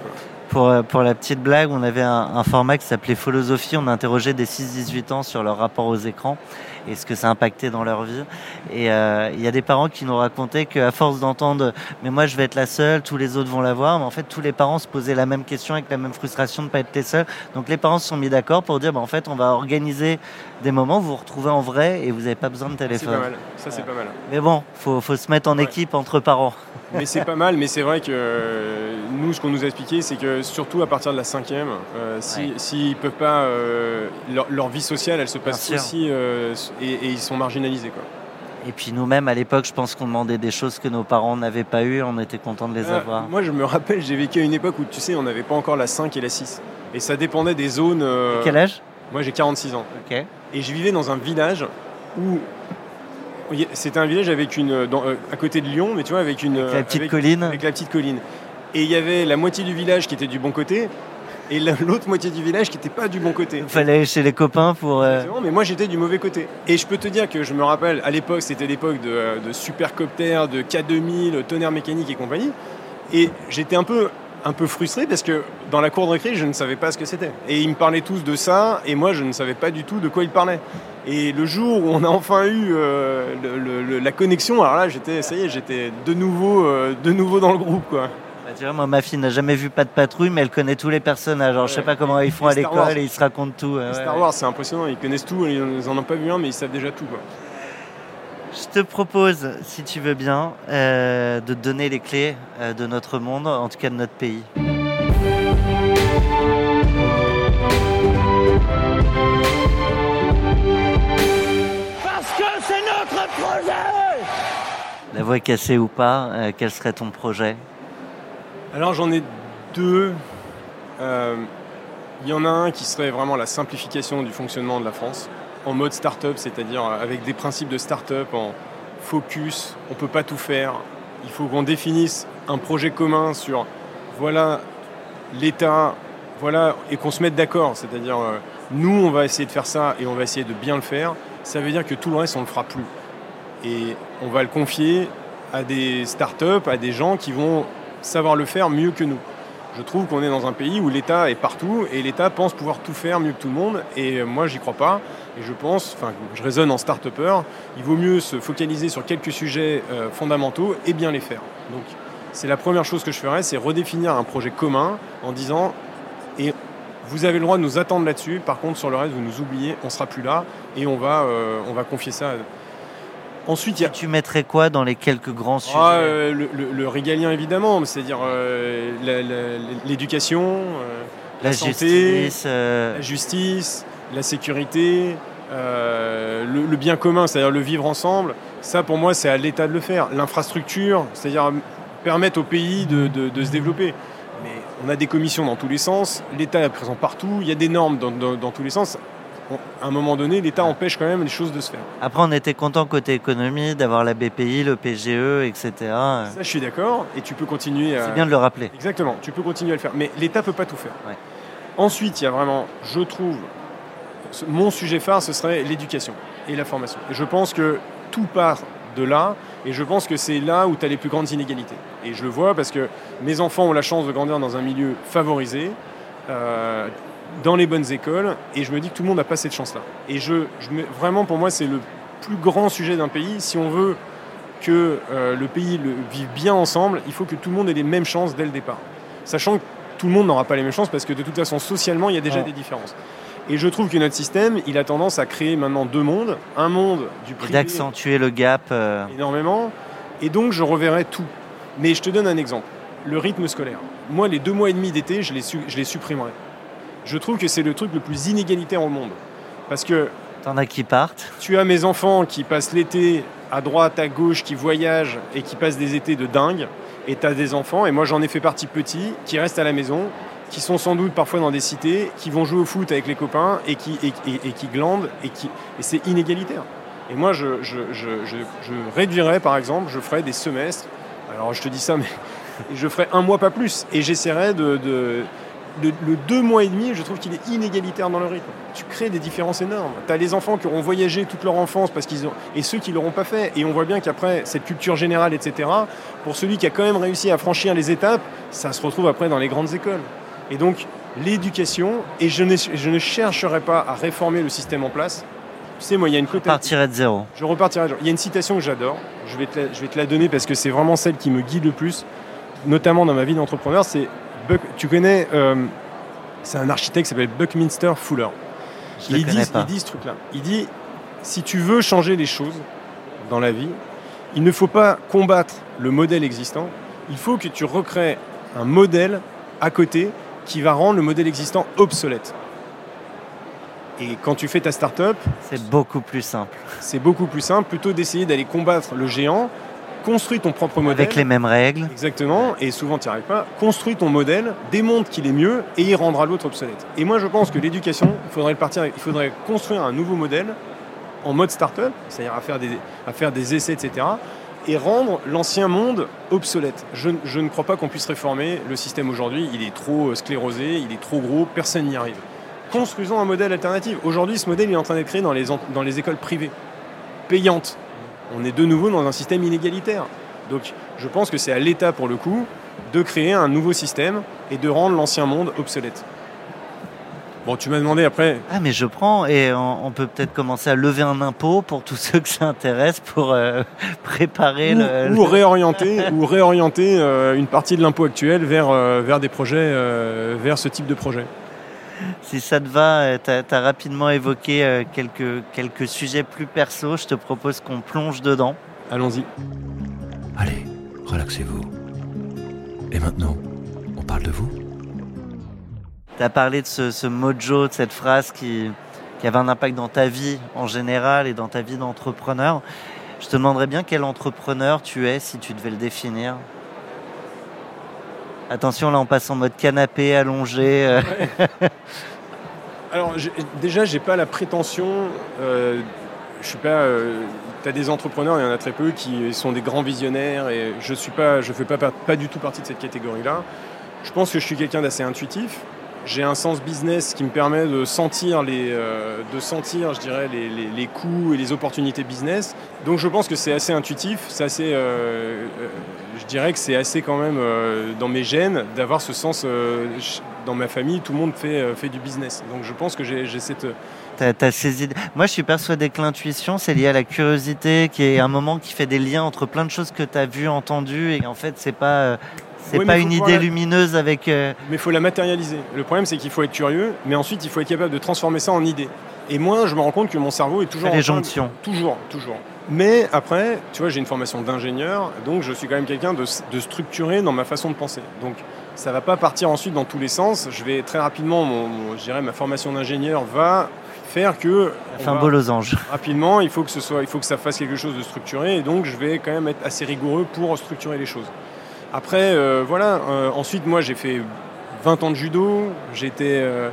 S1: Pour, euh, pour la petite blague, on avait un, format qui s'appelait Philosophie, on interrogeait des 6-18 ans sur leur rapport aux écrans et ce que ça impactait dans leur vie. Et euh, il y a des parents qui nous racontaient qu'à force d'entendre mais moi je vais être la seule, tous les autres vont l'avoir, mais en fait tous les parents se posaient la même question avec la même frustration de ne pas être les seuls. Donc les parents se sont mis d'accord pour dire bah, en fait on va organiser des moments où vous vous retrouvez en vrai et vous n'avez pas besoin de téléphone.
S2: C'est pas mal, ça c'est pas mal.
S1: Mais bon, faut, faut se mettre en équipe entre parents.
S2: Mais c'est pas mal, mais c'est vrai que nous, ce qu'on nous a expliqué, c'est que surtout à partir de la cinquième, euh, s'ils ne peuvent pas, euh, leur, vie sociale, elle se passe aussi euh, et, ils sont marginalisés. Quoi.
S1: Et puis nous-mêmes, à l'époque, je pense qu'on demandait des choses que nos parents n'avaient pas eues, on était contents de les
S2: Euh,
S1: avoir.
S2: moi, je me rappelle, j'ai vécu à une époque où, tu sais, on n'avait pas encore la 5 et la 6. Et ça dépendait des zones. euh,
S1: Quel âge?
S2: Moi, j'ai 46 ans.
S1: Ok.
S2: Et je vivais dans un village où. C'était un village avec une. dans- euh, à côté de Lyon, mais tu vois, avec une.
S1: Avec la petite
S2: avec-
S1: colline.
S2: avec la petite colline. Et il y avait la moitié du village qui était du bon côté, et la- l'autre moitié du village qui n'était pas du bon côté.
S1: Il fallait aller chez les copains pour. euh,
S2: mais moi j'étais du mauvais côté. Et je peux te dire que je me rappelle, à l'époque, c'était l'époque de, de supercoptères, de K2000, tonnerre mécanique et compagnie. Et j'étais un peu, un peu frustré parce que dans la cour de récré, je ne savais pas ce que c'était. Et ils me parlaient tous de ça, et moi je ne savais pas du tout de quoi ils parlaient. Et le jour où on a enfin eu euh, le- le- le- la connexion, alors là, j'étais, ça y est, j'étais de nouveau, euh, de nouveau dans le groupe, quoi.
S1: bah, tu vois, moi, ma fille n'a jamais vu pas de patrouille, mais elle connaît tous les personnages. Alors, je sais
S2: Ouais.
S1: pas comment ils font à l'école et ils se racontent tout. ouais,
S2: Star
S1: ouais.
S2: Wars, c'est impressionnant, ils connaissent tout, ils en ont pas vu un, mais ils savent déjà tout, quoi.
S1: Je te propose, si tu veux bien, euh, de te donner les clés euh, de notre monde, en tout cas de notre pays.
S3: Parce que c'est notre projet
S1: La voix cassée ou pas, euh, quel serait ton projet?
S2: Alors j'en ai deux. Euh, Il y en a un qui serait vraiment la simplification du fonctionnement de la France en mode start-up, c'est-à-dire avec des principes de start-up en focus, on ne peut pas tout faire. Il faut qu'on définisse un projet commun sur voilà l'État, voilà, et qu'on se mette d'accord. C'est-à-dire euh, nous on va essayer de faire ça et on va essayer de bien le faire. Ça veut dire que tout le reste on ne le fera plus. Et on va le confier à des start-up, à des gens qui vont savoir le faire mieux que nous. Je trouve qu'on est dans un pays où l'État est partout et l'État pense pouvoir tout faire mieux que tout le monde. Et euh, moi, j'y crois pas. Et je pense, enfin, je raisonne en start-upper, il vaut mieux se focaliser sur quelques sujets euh, fondamentaux et bien les faire. Donc, c'est la première chose que je ferais, c'est redéfinir un projet commun en disant, et vous avez le droit de nous attendre là-dessus. Par contre, sur le reste, vous nous oubliez, on sera plus là et on va, euh, on va confier ça. Ensuite, il y a
S1: Tu mettrais quoi dans les quelques grands sujets
S2: ah, euh, le, le- le régalien évidemment, c'est-à-dire euh, l'éducation, euh,
S1: La
S2: santé,
S1: justice,
S2: la justice, la sécurité, le, le bien commun, c'est-à-dire le vivre ensemble. Ça, pour moi, c'est à l'État de le faire. L'infrastructure, c'est-à-dire permettre au pays de, de- de se développer. Mais on a des commissions dans tous les sens, l'État est présent partout, il y a des normes dans, dans- dans tous les sens. À un moment donné, l'État empêche quand même les choses de se faire.
S1: Après, on était content côté économie d'avoir la BPI, le PGE, etc.
S2: Ça, je suis d'accord, et tu peux continuer à...
S1: C'est bien de le rappeler.
S2: Exactement, tu peux continuer à le faire. Mais l'État peut pas tout faire.
S1: Ouais.
S2: Ensuite, il y a vraiment, je trouve, mon sujet phare, ce serait l'éducation et la formation. Et je pense que tout part de là, et je pense que c'est là où tu as les plus grandes inégalités. Et je le vois parce que mes enfants ont la chance de grandir dans un milieu favorisé, euh, dans les bonnes écoles, et je me dis que tout le monde n'a pas cette chance-là. Et je, je me- vraiment, pour moi, c'est le plus grand sujet d'un pays. Si on veut que euh, le pays le, vive bien ensemble, il faut que tout le monde ait les mêmes chances dès le départ. Sachant que tout le monde n'aura pas les mêmes chances parce que de toute façon, socialement, il y a déjà des différences. Et je trouve que notre système, il a tendance à créer maintenant deux mondes. Un monde du privé
S1: d'accentuer le gap. euh,
S2: énormément, et donc je reverrai tout. Mais je te donne un exemple. Le rythme scolaire. Moi, les deux mois et demi d'été, je les, je les supprimerai. Je trouve que c'est le truc le plus inégalitaire au monde. Parce que
S1: T'en as qui partent.
S2: tu as mes enfants qui passent l'été à droite, à gauche, qui voyagent et qui passent des étés de dingue. Et tu as des enfants, et moi j'en ai fait partie petit, qui restent à la maison, qui sont sans doute parfois dans des cités, qui vont jouer au foot avec les copains et qui, et, et- et qui glandent, et, qui, et c'est inégalitaire. Et moi je, je, je, je, je réduirais par exemple, je ferais des semestres, alors je te dis ça, mais je ferais un mois pas plus, et j'essaierais de, de, le, le deux mois et demi, je trouve qu'il est inégalitaire dans le rythme. Tu crées des différences énormes. Tu as les enfants qui auront voyagé toute leur enfance parce qu'ils ont, et ceux qui ne l'auront pas fait. Et on voit bien qu'après, cette culture générale, etc., pour celui qui a quand même réussi à franchir les étapes, ça se retrouve après dans les grandes écoles. Et donc, l'éducation, et je ne, je ne chercherai pas à réformer le système en place. Tu sais, moi, il y a une côté.
S1: Partirait de zéro.
S2: Je repartirai. Il y a une citation que j'adore. Je vais, te la, je vais te la donner parce que c'est vraiment celle qui me guide le plus, notamment dans ma vie d'entrepreneur. C'est Buck. Tu connais euh, C'est un architecte qui s'appelle Buckminster Fuller.
S1: Je
S2: il, dit, il dit ce truc-là. Il dit si tu veux changer les choses dans la vie, il ne faut pas combattre le modèle existant. Il faut que tu recrées un modèle à côté qui va rendre le modèle existant obsolète. Et quand tu fais ta start-up,
S1: C'est beaucoup plus simple.
S2: c'est beaucoup plus simple, plutôt d'essayer d'aller combattre le géant, construis ton propre modèle.
S1: Avec les mêmes règles.
S2: Exactement, et souvent tu n'y arrives pas. Construis ton modèle, démontre qu'il est mieux et il rendra l'autre obsolète. Et moi je pense que l'éducation, il faudrait, partir, il faudrait construire un nouveau modèle en mode start-up, c'est-à-dire à faire, des, à faire des essais, etc. Et rendre l'ancien monde obsolète. Je, je ne crois pas qu'on puisse réformer le système aujourd'hui. Il est trop euh, sclérosé, il est trop gros, personne n'y arrive. Construisons un modèle alternatif. Aujourd'hui, ce modèle il est en train d'être créé dans les, en- dans les écoles privées, payantes. On est de nouveau dans un système inégalitaire. Donc je pense que c'est à l'État pour le coup de créer un nouveau système et de rendre l'ancien monde obsolète. Bon, tu m'as demandé après,
S1: Ah mais je prends et on, on peut peut-être commencer à lever un impôt pour tous ceux que ça intéresse pour euh, préparer
S2: ou,
S1: le,
S2: ou réorienter, ou réorienter euh, une partie de l'impôt actuel vers, euh, vers des projets, vers ce type de projet.
S1: Si ça te va, tu as, rapidement évoqué euh, quelques, quelques sujets plus perso. Je te propose qu'on plonge dedans.
S2: Allons-y.
S4: Allez, relaxez-vous. Et maintenant, on parle de vous
S1: Tu as parlé de ce, ce mojo, de cette phrase qui, qui avait un impact dans ta vie en général et dans ta vie d'entrepreneur. Je te demanderais bien quel entrepreneur tu es si tu devais le définir. Attention, là on passe en mode canapé, allongé. euh.
S2: Alors déjà, j'ai pas la prétention. euh, je suis pas. tu as des entrepreneurs, il y en a très peu qui sont des grands visionnaires et je suis pas, fais pas, pas, pas du tout partie de cette catégorie-là. Je pense que je suis quelqu'un d'assez intuitif. J'ai un sens business qui me permet de sentir les, euh, de sentir, je dirais, les, les- les coûts et les opportunités business. Donc je pense que c'est assez intuitif, c'est euh, euh, je dirais que c'est assez quand même dans mes gènes d'avoir ce sens. dans ma famille, tout le monde fait, fait du business. Donc je pense que j'ai cette,
S1: t'as saisi... Moi, je suis persuadé que l'intuition, c'est lié à la curiosité, qui est un moment qui fait des liens entre plein de choses que tu as vues, entendues, et en fait, c'est pas, c'est
S2: Oui,
S1: pas une idée
S2: la-
S1: lumineuse avec. euh,
S2: Mais il faut la matérialiser. Le problème, c'est qu'il faut être curieux, mais ensuite, il faut être capable de transformer ça en idée. Et moi, je me rends compte que mon cerveau est toujours en
S1: les
S2: train
S1: jonctions.
S2: Toujours, toujours. Mais après, tu vois, j'ai une formation d'ingénieur, donc je suis quand même quelqu'un de, de structuré dans ma façon de penser. Donc, ça va pas partir ensuite dans tous les sens. Je vais très rapidement, mon, mon- je dirais, ma formation d'ingénieur va faire que va-
S1: beau losange.
S2: rapidement, il faut que ce soit, il faut que ça fasse quelque chose de structuré, et donc je vais quand même être assez rigoureux pour structurer les choses. Après, euh, voilà. euh, ensuite, moi, j'ai fait 20 ans de judo. J'étais, euh,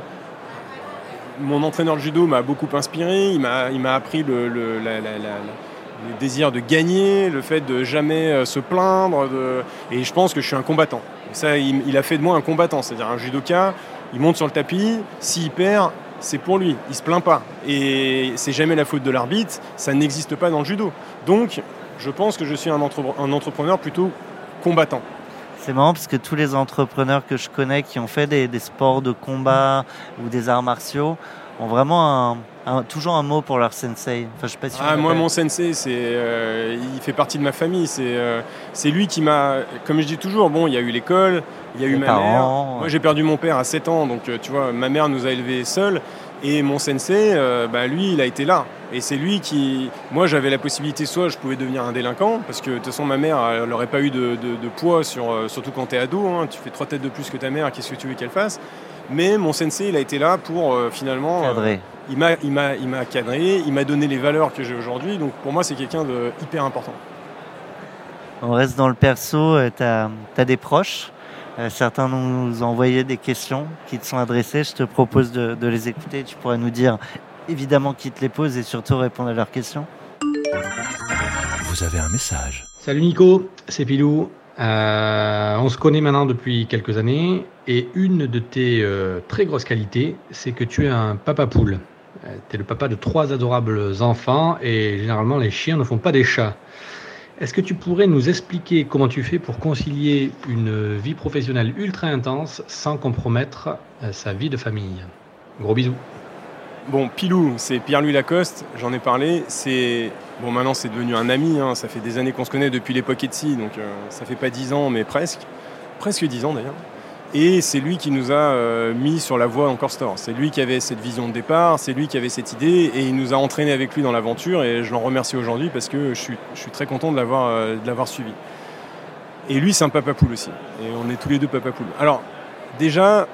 S2: mon entraîneur de judo m'a beaucoup inspiré. Il m'a, appris le, le- désir de gagner, le fait de jamais se plaindre. Et je pense que je suis un combattant. Et ça, il, a fait de moi un combattant, c'est-à-dire un judoka. Il monte sur le tapis. S'il perd, c'est pour lui. Il se plaint pas. Et c'est jamais la faute de l'arbitre. Ça n'existe pas dans le judo. Donc, je pense que je suis un entrepreneur plutôt combattant.
S1: C'est marrant parce que tous les entrepreneurs que je connais qui ont fait des, des sports de combat ou des arts martiaux ont vraiment un, un- toujours un mot pour leur sensei. Enfin, je sais pas si on
S2: Ah, moi, mon sensei, c'est, euh, il fait partie de ma famille. C'est, euh, c'est lui qui m'a, comme je dis toujours, bon, il y a eu l'école, il y a eu ma
S1: parents.
S2: mère. Moi, j'ai perdu mon père à 7 ans, donc euh, tu vois, ma mère nous a élevés seuls. Et mon sensei, euh, bah, lui, il a été là. Et c'est lui qui. Moi, j'avais la possibilité, soit je pouvais devenir un délinquant, parce que de toute façon, ma mère, elle n'aurait pas eu de, de- de poids, sur, euh, surtout quand tu es ado. hein. tu fais trois têtes de plus que ta mère, qu'est-ce que tu veux qu'elle fasse? Mais mon sensei, il a été là pour euh, finalement. euh, il m'a, m'a, il m'a cadré, il m'a donné les valeurs que j'ai aujourd'hui. Donc pour moi, c'est quelqu'un de hyper important.
S1: On reste dans le perso. Tu as, des proches? Euh, certains nous ont envoyé des questions qui te sont adressées. Je te propose de, de les écouter. Tu pourras nous dire évidemment qui te les pose et surtout répondre à leurs questions.
S4: Vous avez un message.
S5: Salut Nico, c'est Pilou. Euh, on se connaît maintenant depuis quelques années et une de tes euh, très grosses qualités, c'est que tu es un papa poule. tu es le papa de trois adorables enfants et généralement les chiens ne font pas des chats. Est-ce que tu pourrais nous expliquer comment tu fais pour concilier une vie professionnelle ultra intense sans compromettre euh, sa vie de famille? Gros bisous.
S2: Bon, Pilou, c'est Pierre-Louis Lacoste, j'en ai parlé. C'est bon, maintenant c'est devenu un ami. hein. Ça fait des années qu'on se connaît depuis l'époque Etsy, donc euh, ça fait pas dix ans, mais presque, presque dix ans d'ailleurs. Et c'est lui qui nous a euh, mis sur la voie Encore Store. C'est lui qui avait cette vision de départ, c'est lui qui avait cette idée, et il nous a entraîné avec lui dans l'aventure. Et je l'en remercie aujourd'hui parce que je suis, très content de l'avoir, euh, de l'avoir suivi. Et lui, c'est un papa poule aussi. Et on est tous les deux papa poule. Alors, déjà,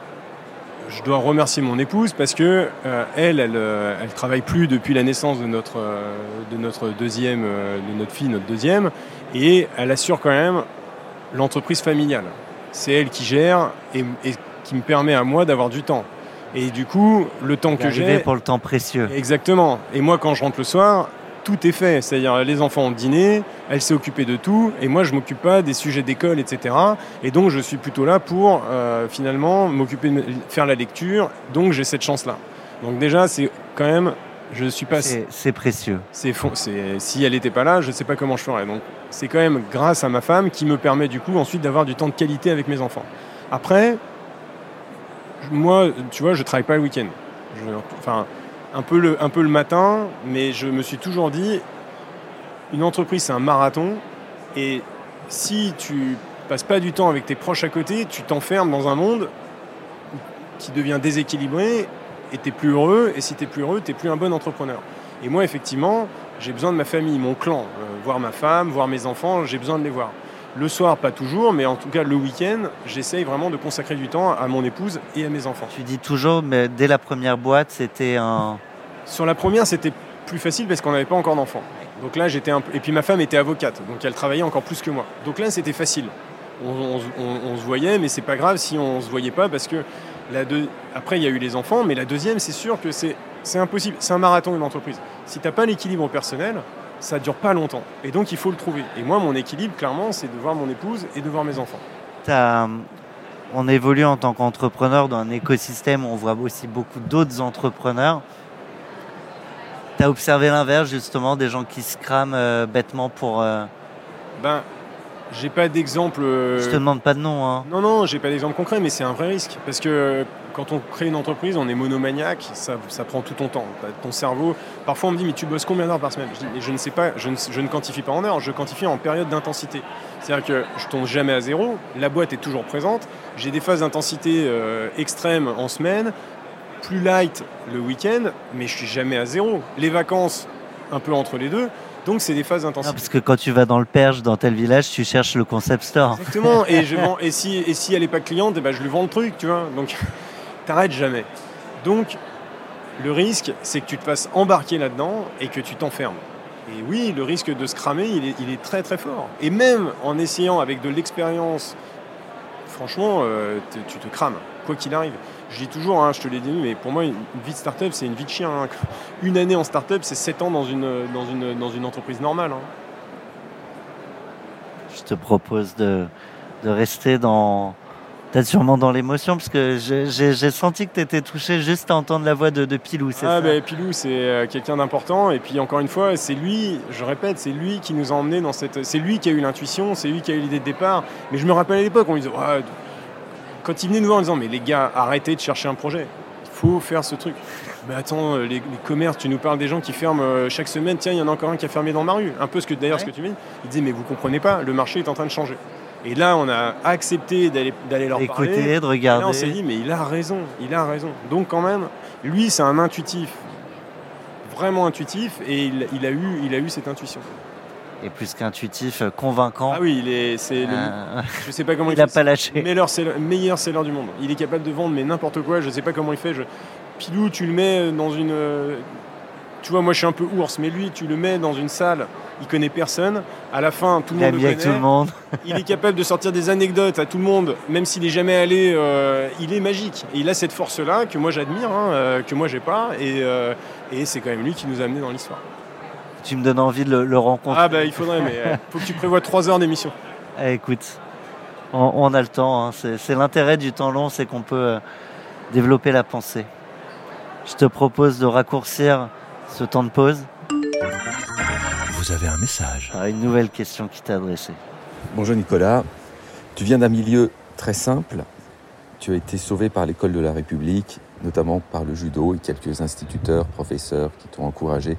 S2: je dois remercier mon épouse parce que euh, elle, elle, travaille plus depuis la naissance de notre, de notre deuxième, de notre fille, notre deuxième, et elle assure quand même l'entreprise familiale. C'est elle qui gère et, et qui me permet à moi d'avoir du temps. Et du coup, le temps que j'ai,
S1: pour le temps précieux.
S2: exactement. Et moi, quand je rentre le soir, tout est fait. C'est-à-dire, les enfants ont dîné, elle s'est occupée de tout, et moi, je m'occupe pas des sujets d'école, etc. Et donc, je suis plutôt là pour euh, finalement m'occuper, de faire la lecture. Donc, j'ai cette chance-là. Donc déjà, c'est quand même, je suis pas.
S1: C'est précieux.
S2: C'est si elle n'était pas là, je ne sais pas comment je ferais. Donc c'est quand même grâce à ma femme qui me permet du coup ensuite d'avoir du temps de qualité avec mes enfants. Après, moi, tu vois, je travaille pas le week-end. Enfin, un peu, le, un peu le matin, mais je me suis toujours dit, une entreprise c'est un marathon, et si tu passes pas du temps avec tes proches à côté, tu t'enfermes dans un monde qui devient déséquilibré et t'es plus heureux, et si t'es plus heureux, t'es plus un bon entrepreneur. Et moi, effectivement, j'ai besoin de ma famille, mon clan, euh, voir ma femme, voir mes enfants, j'ai besoin de les voir. Le soir, pas toujours, mais en tout cas le week-end, j'essaye vraiment de consacrer du temps à mon épouse et à mes enfants.
S1: Tu dis toujours, mais dès la première boîte, c'était un.
S2: Sur la première, c'était plus facile parce qu'on n'avait pas encore d'enfants. Donc là, j'étais un. Et puis ma femme était avocate, donc elle travaillait encore plus que moi. Donc là, c'était facile. On, on- on- on se voyait, mais c'est pas grave si on se voyait pas parce que la deux... après, il y a eu les enfants, mais la deuxième, c'est sûr que c'est impossible. C'est un marathon, une entreprise. Si t'as pas l'équilibre personnel, ça dure pas longtemps. Et donc, il faut le trouver. Et moi, mon équilibre, clairement, c'est de voir mon épouse et de voir mes enfants.
S1: T'as- On évolue en tant qu'entrepreneur dans un écosystème où on voit aussi beaucoup d'autres entrepreneurs. Tu as observé l'inverse, justement, des gens qui se crament euh, bêtement pour. euh,
S2: Ben, j'ai pas d'exemple. euh,
S1: Je te demande pas de nom. Hein.
S2: Non, non, j'ai pas d'exemple concret, mais c'est un vrai risque. Parce que quand on crée une entreprise, on est monomaniaque, ça, ça prend tout ton temps. T'as Ton cerveau, parfois on me dit, mais tu bosses combien d'heures par semaine? Je dis, mais je ne sais pas, je ne, je ne quantifie pas en heures, je quantifie en période d'intensité. C'est-à-dire que je tombe jamais à zéro, la boîte est toujours présente, j'ai des phases d'intensité euh, extrêmes en semaine, plus light le week-end, mais je suis jamais à zéro. Les vacances, un peu entre les deux, donc c'est des phases
S1: Non,
S2: d'intensité.
S1: parce que quand tu vas dans le Perche, dans tel village, tu cherches le concept store.
S2: Exactement. Et, je vends, et, si, et si elle n'est pas cliente, eh ben, je lui vends le truc, tu vois. Donc, t'arrêtes jamais. Donc, le risque, c'est que tu te fasses embarquer là-dedans et que tu t'enfermes. Et oui, le risque de se cramer, il est, il est très très fort. Et même en essayant avec de l'expérience, franchement, euh, tu te crames, quoi qu'il arrive. Je dis toujours, hein, je te l'ai dit, mais pour moi, une vie de start-up, c'est une vie de chien. hein. Une année en start-up, c'est 7 ans dans une, dans une, dans une entreprise normale. hein.
S1: Je te propose de, de rester dans. Peut-être sûrement dans l'émotion, parce que j'ai senti que tu étais touché juste à entendre la voix de, de Pilou, c'est
S2: Ah
S1: ça?
S2: ben Pilou c'est euh, quelqu'un d'important et puis encore une fois c'est lui, je répète, c'est lui qui nous a emmenés dans cette, c'est lui qui a eu l'intuition, c'est lui qui a eu l'idée de départ. Mais je me rappelle à l'époque on lui disait, Ouais, quand il venait nous voir en disant mais les gars arrêtez de chercher un projet, il faut faire ce truc. Mais attends euh, les, les commerces, tu nous parles des gens qui ferment euh, chaque semaine, tiens il y en a encore un qui a fermé dans ma rue, un peu ce que d'ailleurs ce que tu dis. Il disait mais vous comprenez pas, le marché est en train de changer. Et là on a accepté d'aller d'aller leur parler.
S1: Écouter, de
S2: Et là, on
S1: regarder.
S2: s'est dit, mais il a raison, il a raison. Donc quand même, lui, c'est un intuitif, vraiment intuitif, et il, il a, eu, il a eu cette intuition.
S1: Et plus qu'intuitif, euh, convaincant.
S2: Ah oui, il est, c'est le-
S1: Euh,
S2: je sais pas comment il,
S1: il
S2: fait.
S1: pas lâché.
S2: Meilleur seller, meilleur seller du monde. Il est capable de vendre mais n'importe quoi. Je sais pas comment il fait. Je... Pilou, tu le mets dans une, euh, tu vois, moi je suis un peu ours, mais lui, tu le mets dans une salle. Il connaît personne. À la fin, tout le
S1: a
S2: monde le connaît.
S1: tout le monde.
S2: il est capable de sortir des anecdotes à tout le monde, même s'il est jamais allé. euh, il est magique. Et il a cette force-là que moi j'admire, hein, euh, que moi j'ai pas. Et, euh, et c'est quand même lui qui nous a amenés dans l'histoire.
S1: Tu me donnes envie de le, le rencontrer.
S2: Ah bah il faudrait, mais euh, faut que tu prévois trois heures d'émission.
S1: Eh, écoute, on, on a le temps. hein. C'est c'est l'intérêt du temps long, c'est qu'on peut euh, développer la pensée. Je te propose de raccourcir ce temps de pause
S4: Vous avez un message.
S1: par une nouvelle question qui t'est adressée.
S6: Bonjour Nicolas, tu viens d'un milieu très simple. Tu as été sauvé par l'école de la République, notamment par le judo et quelques instituteurs, professeurs qui t'ont encouragé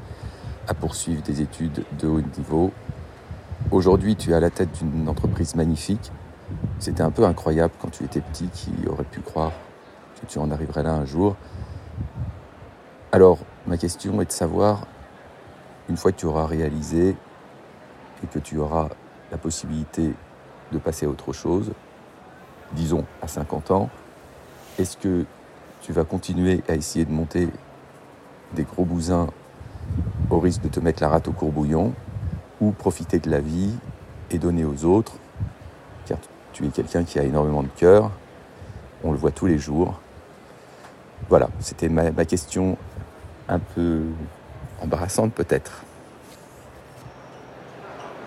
S6: à poursuivre des études de haut niveau. Aujourd'hui, tu es à la tête d'une entreprise magnifique. C'était un peu incroyable quand tu étais petit, qui aurait pu croire que tu en arriverais là un jour. Alors, ma question est de savoir, une fois que tu auras réalisé et que tu auras la possibilité de passer à autre chose, disons à 50 ans, est-ce que tu vas continuer à essayer de monter des gros bousins au risque de te mettre la rate au courbouillon, ou profiter de la vie et donner aux autres, car tu es quelqu'un qui a énormément de cœur, on le voit tous les jours. Voilà, c'était ma, question un peu embarrassante peut-être.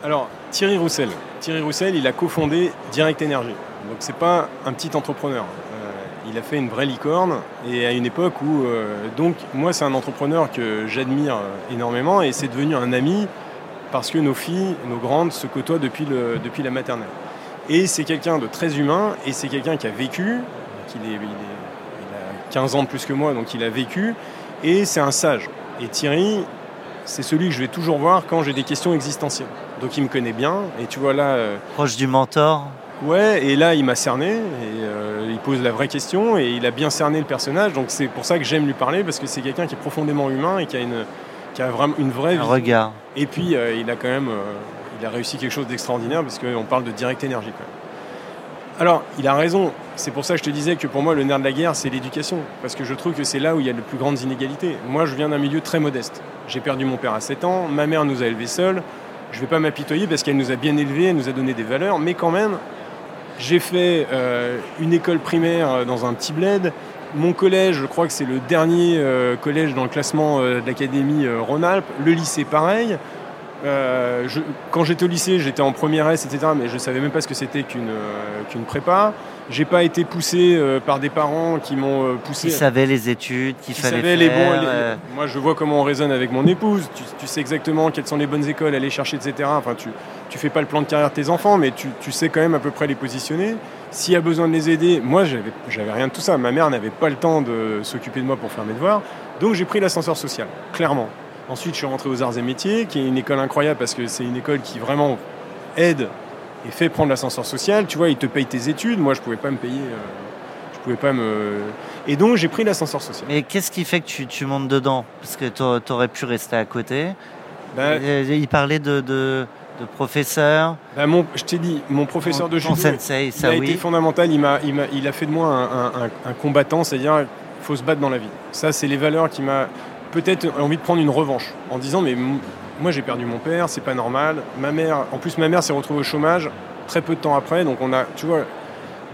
S2: Alors, Thierry Roussel. Thierry Roussel, il a cofondé Direct Energy. Donc, c'est pas un petit entrepreneur. Il a fait une vraie licorne et à une époque où. euh, donc, moi, c'est un entrepreneur que j'admire euh, énormément et c'est devenu un ami parce que nos filles, nos grandes, se côtoient depuis, le, depuis la maternelle. Et c'est quelqu'un de très humain et c'est quelqu'un qui a vécu, il a 15 ans de plus que moi, donc il a vécu, et c'est un sage. Et Thierry, c'est celui que je vais toujours voir quand j'ai des questions existentielles. Donc il me connaît bien, et tu vois là, euh,
S1: Proche du mentor
S2: ouais, et là il m'a cerné, et euh, il pose la vraie question, et il a bien cerné le personnage, donc c'est pour ça que j'aime lui parler, parce que c'est quelqu'un qui est profondément humain et qui a une, qui a vraiment une vraie
S1: Un regard.
S2: Et puis, euh, il a quand même euh, il a réussi quelque chose d'extraordinaire parce qu'on parle de direct énergie. Quand même. Alors, il a raison. C'est pour ça que je te disais que pour moi, le nerf de la guerre, c'est l'éducation. Parce que je trouve que c'est là où il y a les plus grandes inégalités. Moi, je viens d'un milieu très modeste. J'ai perdu mon père à 7 ans. Ma mère nous a élevés seuls. Je ne vais pas m'apitoyer parce qu'elle nous a bien élevés, elle nous a donné des valeurs. Mais quand même, j'ai fait euh, une école primaire euh, dans un petit bled. Mon collège, je crois que c'est le dernier euh, collège dans le classement de l'Académie Rhône-Alpes. Le lycée, pareil. Quand j'étais au lycée, j'étais en première S, etc. Mais je savais même pas ce que c'était qu'une prépa. J'ai pas été poussé euh, par des parents qui m'ont euh, poussé.
S1: Qui savait les études
S2: qui
S1: fallait
S2: savaient
S1: faire.
S2: les bons. les-
S1: euh,
S2: Moi, je vois comment on raisonne avec mon épouse. Tu, tu sais exactement quelles sont les bonnes écoles à aller chercher, etc. Enfin, tu, tu fais pas le plan de carrière de tes enfants, mais tu, tu sais quand même à peu près les positionner. S'il y a besoin de les aider, moi, j'avais, j'avais rien de tout ça. Ma mère n'avait pas le temps de s'occuper de moi pour faire mes devoirs. Donc, j'ai pris l'ascenseur social, clairement. Ensuite, je suis rentré aux Arts et Métiers, qui est une école incroyable parce que c'est une école qui vraiment aide et fait prendre l'ascenseur social. Tu vois, ils te payent tes études. Moi, je pouvais pas me payer. euh, je pouvais pas me. Et donc, j'ai pris l'ascenseur social.
S1: Mais qu'est-ce qui fait que tu, tu montes dedans? Parce que t'a- t'aurais pu rester à côté. Euh, Il parlait de, de, de professeur,
S2: Bah, mon, je t'ai dit, mon professeur de judo,
S1: sensei,
S2: il
S1: ça
S2: a été
S1: oui.
S2: fondamental. Il, m'a, il, m'a- il a fait de moi un, un- un- un combattant, c'est-à-dire faut se battre dans la vie. Ça, c'est les valeurs qui m'a peut-être envie de prendre une revanche en disant mais moi j'ai perdu mon père, c'est pas normal. Ma mère, en plus ma mère s'est retrouvée au chômage très peu de temps après, donc on a, tu vois.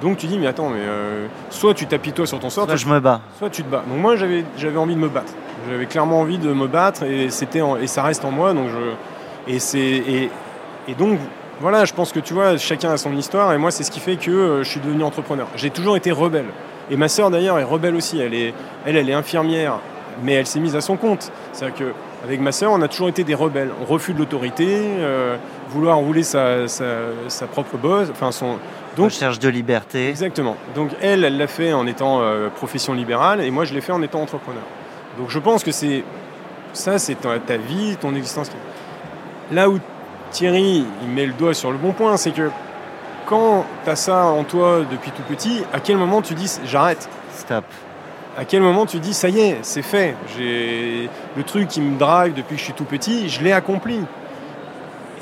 S2: Donc tu dis mais attends mais euh, soit tu t'apitoies sur ton sort,
S1: Soit je me bats.
S2: soit tu te bats. Donc moi j'avais j'avais envie de me battre. J'avais clairement envie de me battre et c'était et ça reste en moi donc je et c'est et, et donc voilà, je pense que tu vois chacun a son histoire et moi c'est ce qui fait que euh, je suis devenu entrepreneur. J'ai toujours été rebelle et ma sœur d'ailleurs est rebelle aussi. Elle est elle elle est infirmière mais elle s'est mise à son compte. C'est-à-dire que avec ma sœur, on a toujours été des rebelles. On refuse l'autorité, euh, vouloir rouler sa, sa, sa propre bosse, enfin son donc
S1: Recherche de liberté.
S2: Exactement. Donc elle, elle l'a fait en étant euh, profession libérale et moi je l'ai fait en étant entrepreneur. Donc je pense que c'est ça, c'est ta, ta vie, ton existence. Là où Thierry il met le doigt sur le bon point, c'est que quand tu as ça en toi depuis tout petit, à quel moment tu dis j'arrête?
S1: Stop.
S2: À quel moment tu dis ça y est, c'est fait, j'ai le truc qui me drive depuis que je suis tout petit, je l'ai accompli.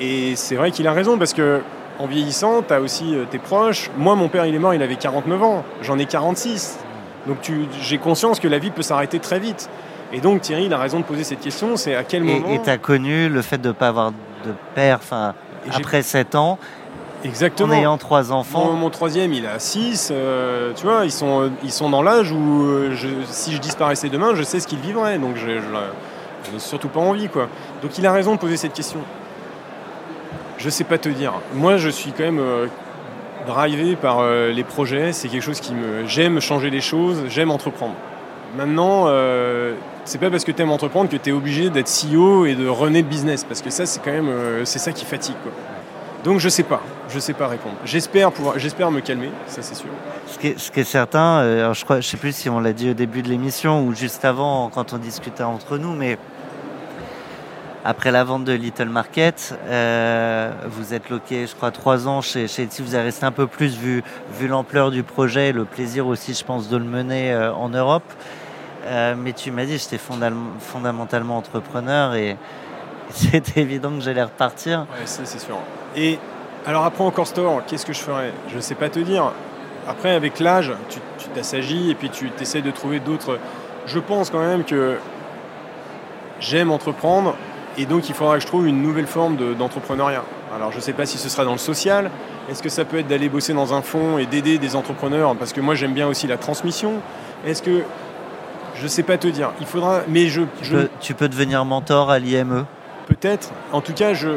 S2: Et c'est vrai qu'il a raison parce que en vieillissant, tu as aussi euh, tes proches. Moi, mon père, il est mort, il avait 49 ans. J'en ai 46. Donc tu- j'ai conscience que la vie peut s'arrêter très vite. Et donc Thierry, il a raison de poser cette question, c'est à quel moment...
S1: Et tu as connu le fait de ne pas avoir de père, enfin, après 7 ans, en
S2: Exactement.
S1: ayant trois enfants.
S2: mon troisième, il a 6. tu vois, ils sont, ils sont dans l'âge où euh, je- si je disparaissais demain, je sais ce qu'ils vivraient. Donc je, je, je n'ai surtout pas envie. Quoi. Donc il a raison de poser cette question. Je sais pas te dire. Moi, je suis quand même euh, drivé par euh, les projets. C'est quelque chose qui me. J'aime changer les choses, j'aime entreprendre. Maintenant, euh, c'est pas parce que tu aimes entreprendre que tu es obligé d'être CEO et de runner le business. Parce que ça, c'est quand même. euh, c'est ça qui fatigue. Quoi. Donc je sais pas. Je sais pas répondre. J'espère pouvoir. J'espère me calmer, ça c'est sûr.
S1: Ce qui est, ce qui est certain, euh, alors je crois, je sais plus si on l'a dit au début de l'émission ou juste avant quand on discutait entre nous, mais après la vente de Little Market, euh, vous êtes loqué, je crois, trois ans chez, chez Etsy. Vous avez resté un peu plus vu, vu l'ampleur du projet, et le plaisir aussi, je pense, de le mener euh, en Europe. Euh, mais tu m'as dit, j'étais fondam- fondamentalement entrepreneur et c'est évident que j'allais repartir.
S2: Ça c'est sûr. Et alors après encore store, qu'est-ce que je ferais? Je sais pas te dire. après, avec l'âge, tu tu t'assagis et puis tu essaies de trouver d'autres. Je pense quand même que j'aime entreprendre et donc il faudra que je trouve une nouvelle forme de- d'entrepreneuriat. Alors je ne sais pas si ce sera dans le social. Est-ce que ça peut être d'aller bosser dans un fonds et d'aider des entrepreneurs? Parce que moi j'aime bien aussi la transmission. Est-ce que je ne sais pas te dire. Il faudra, mais je,
S1: Tu
S2: je
S1: peux, tu peux devenir mentor à l'IME.
S2: peut-être. En tout cas, je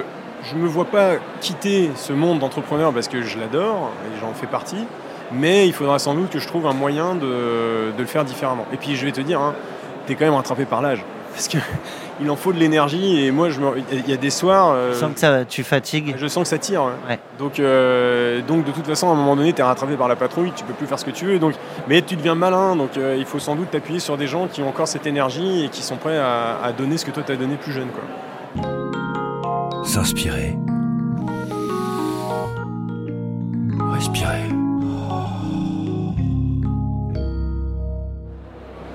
S2: je me vois pas quitter ce monde d'entrepreneur parce que je l'adore et j'en fais partie. Mais il faudra sans doute que je trouve un moyen de, de le faire différemment. Et puis je vais te dire, hein, tu es quand même rattrapé par l'âge. Parce que il en faut de l'énergie et moi je me- il y a des soirs euh,
S1: Sans que ça, tu fatigues.
S2: je sens que ça tire. Ouais. Donc, euh, donc de toute façon à un moment donné tu es rattrapé par la patrouille, tu peux plus faire ce que tu veux. Donc, mais tu deviens malin, donc euh, il faut sans doute t'appuyer sur des gens qui ont encore cette énergie et qui sont prêts à, à donner ce que toi tu as donné plus jeune. Quoi.
S4: S'inspirer. Respirer.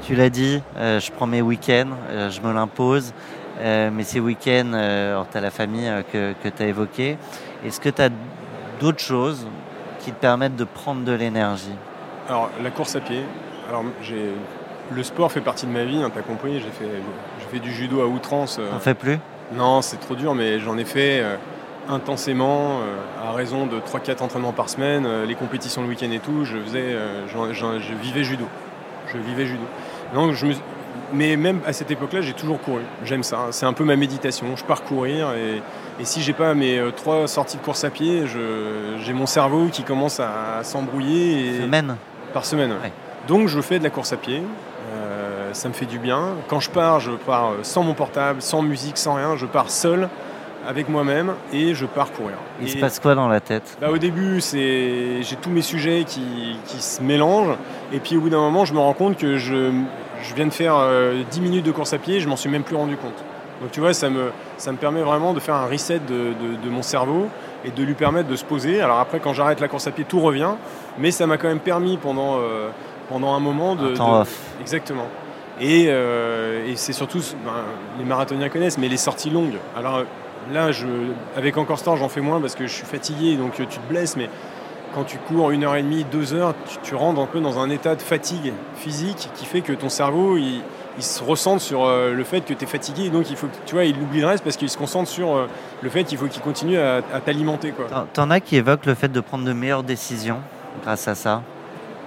S1: Tu l'as dit, euh, je prends mes week-ends, euh, je me l'impose. Euh, mais ces week-ends, euh, tu as la famille euh, que, que tu as évoquée. Est-ce que tu as d'autres choses qui te permettent de prendre de l'énergie?
S2: Alors la course à pied, alors j'ai le sport fait partie de ma vie, hein, t'as compris, j'ai fait, j'ai fait du judo à outrance. euh,
S1: T'en fais plus?
S2: Non, c'est trop dur, mais j'en ai fait euh, intensément, euh, à raison de 3-4 entraînements par semaine, euh, les compétitions le week-end et tout, je faisais, je vivais judo. Je vivais judo. Je me- mais même à cette époque-là, j'ai toujours couru. J'aime ça. hein. C'est un peu ma méditation. Je pars courir et, et si j'ai pas mes trois sorties de course à pied, j'ai mon cerveau qui commence à, s'embrouiller. et-
S1: Semaine
S2: par semaine. Ouais. Donc je fais de la course à pied. Euh, ça me fait du bien. Quand je pars, je pars euh, sans mon portable, sans musique, sans rien. Je pars seul avec moi-même et je pars courir.
S1: Il se
S2: Et-
S1: passe quoi dans la tête?
S2: Bah, au début, c'est j'ai tous mes sujets qui, qui se mélangent. Et puis au bout d'un moment, je me rends compte que je, je viens de faire euh, 10 minutes de course à pied, je m'en suis même plus rendu compte. Donc tu vois, ça me, ça me permet vraiment de faire un reset de, de- de mon cerveau et de lui permettre de se poser. Alors après, quand j'arrête la course à pied, tout revient. Mais ça m'a quand même permis pendant, euh, pendant un moment de...
S1: Un temps
S2: de-
S1: off.
S2: Exactement. Et, euh, et c'est surtout, ben, les marathoniens connaissent, mais les sorties longues. Alors là, je, avec Encore Star, j'en fais moins parce que je suis fatigué, donc euh, tu te blesses, mais quand tu cours une heure et demie, deux heures, tu, tu rentres un peu dans un état de fatigue physique qui fait que ton cerveau, il, il se ressent sur euh, le fait que tu es fatigué, et donc il faut, que- tu vois, il oublie le reste parce qu'il se concentre sur euh, le fait qu'il faut qu'il continue à, à t'alimenter, quoi.
S1: T'en- T'en as qui évoquent le fait de prendre de meilleures décisions grâce à ça?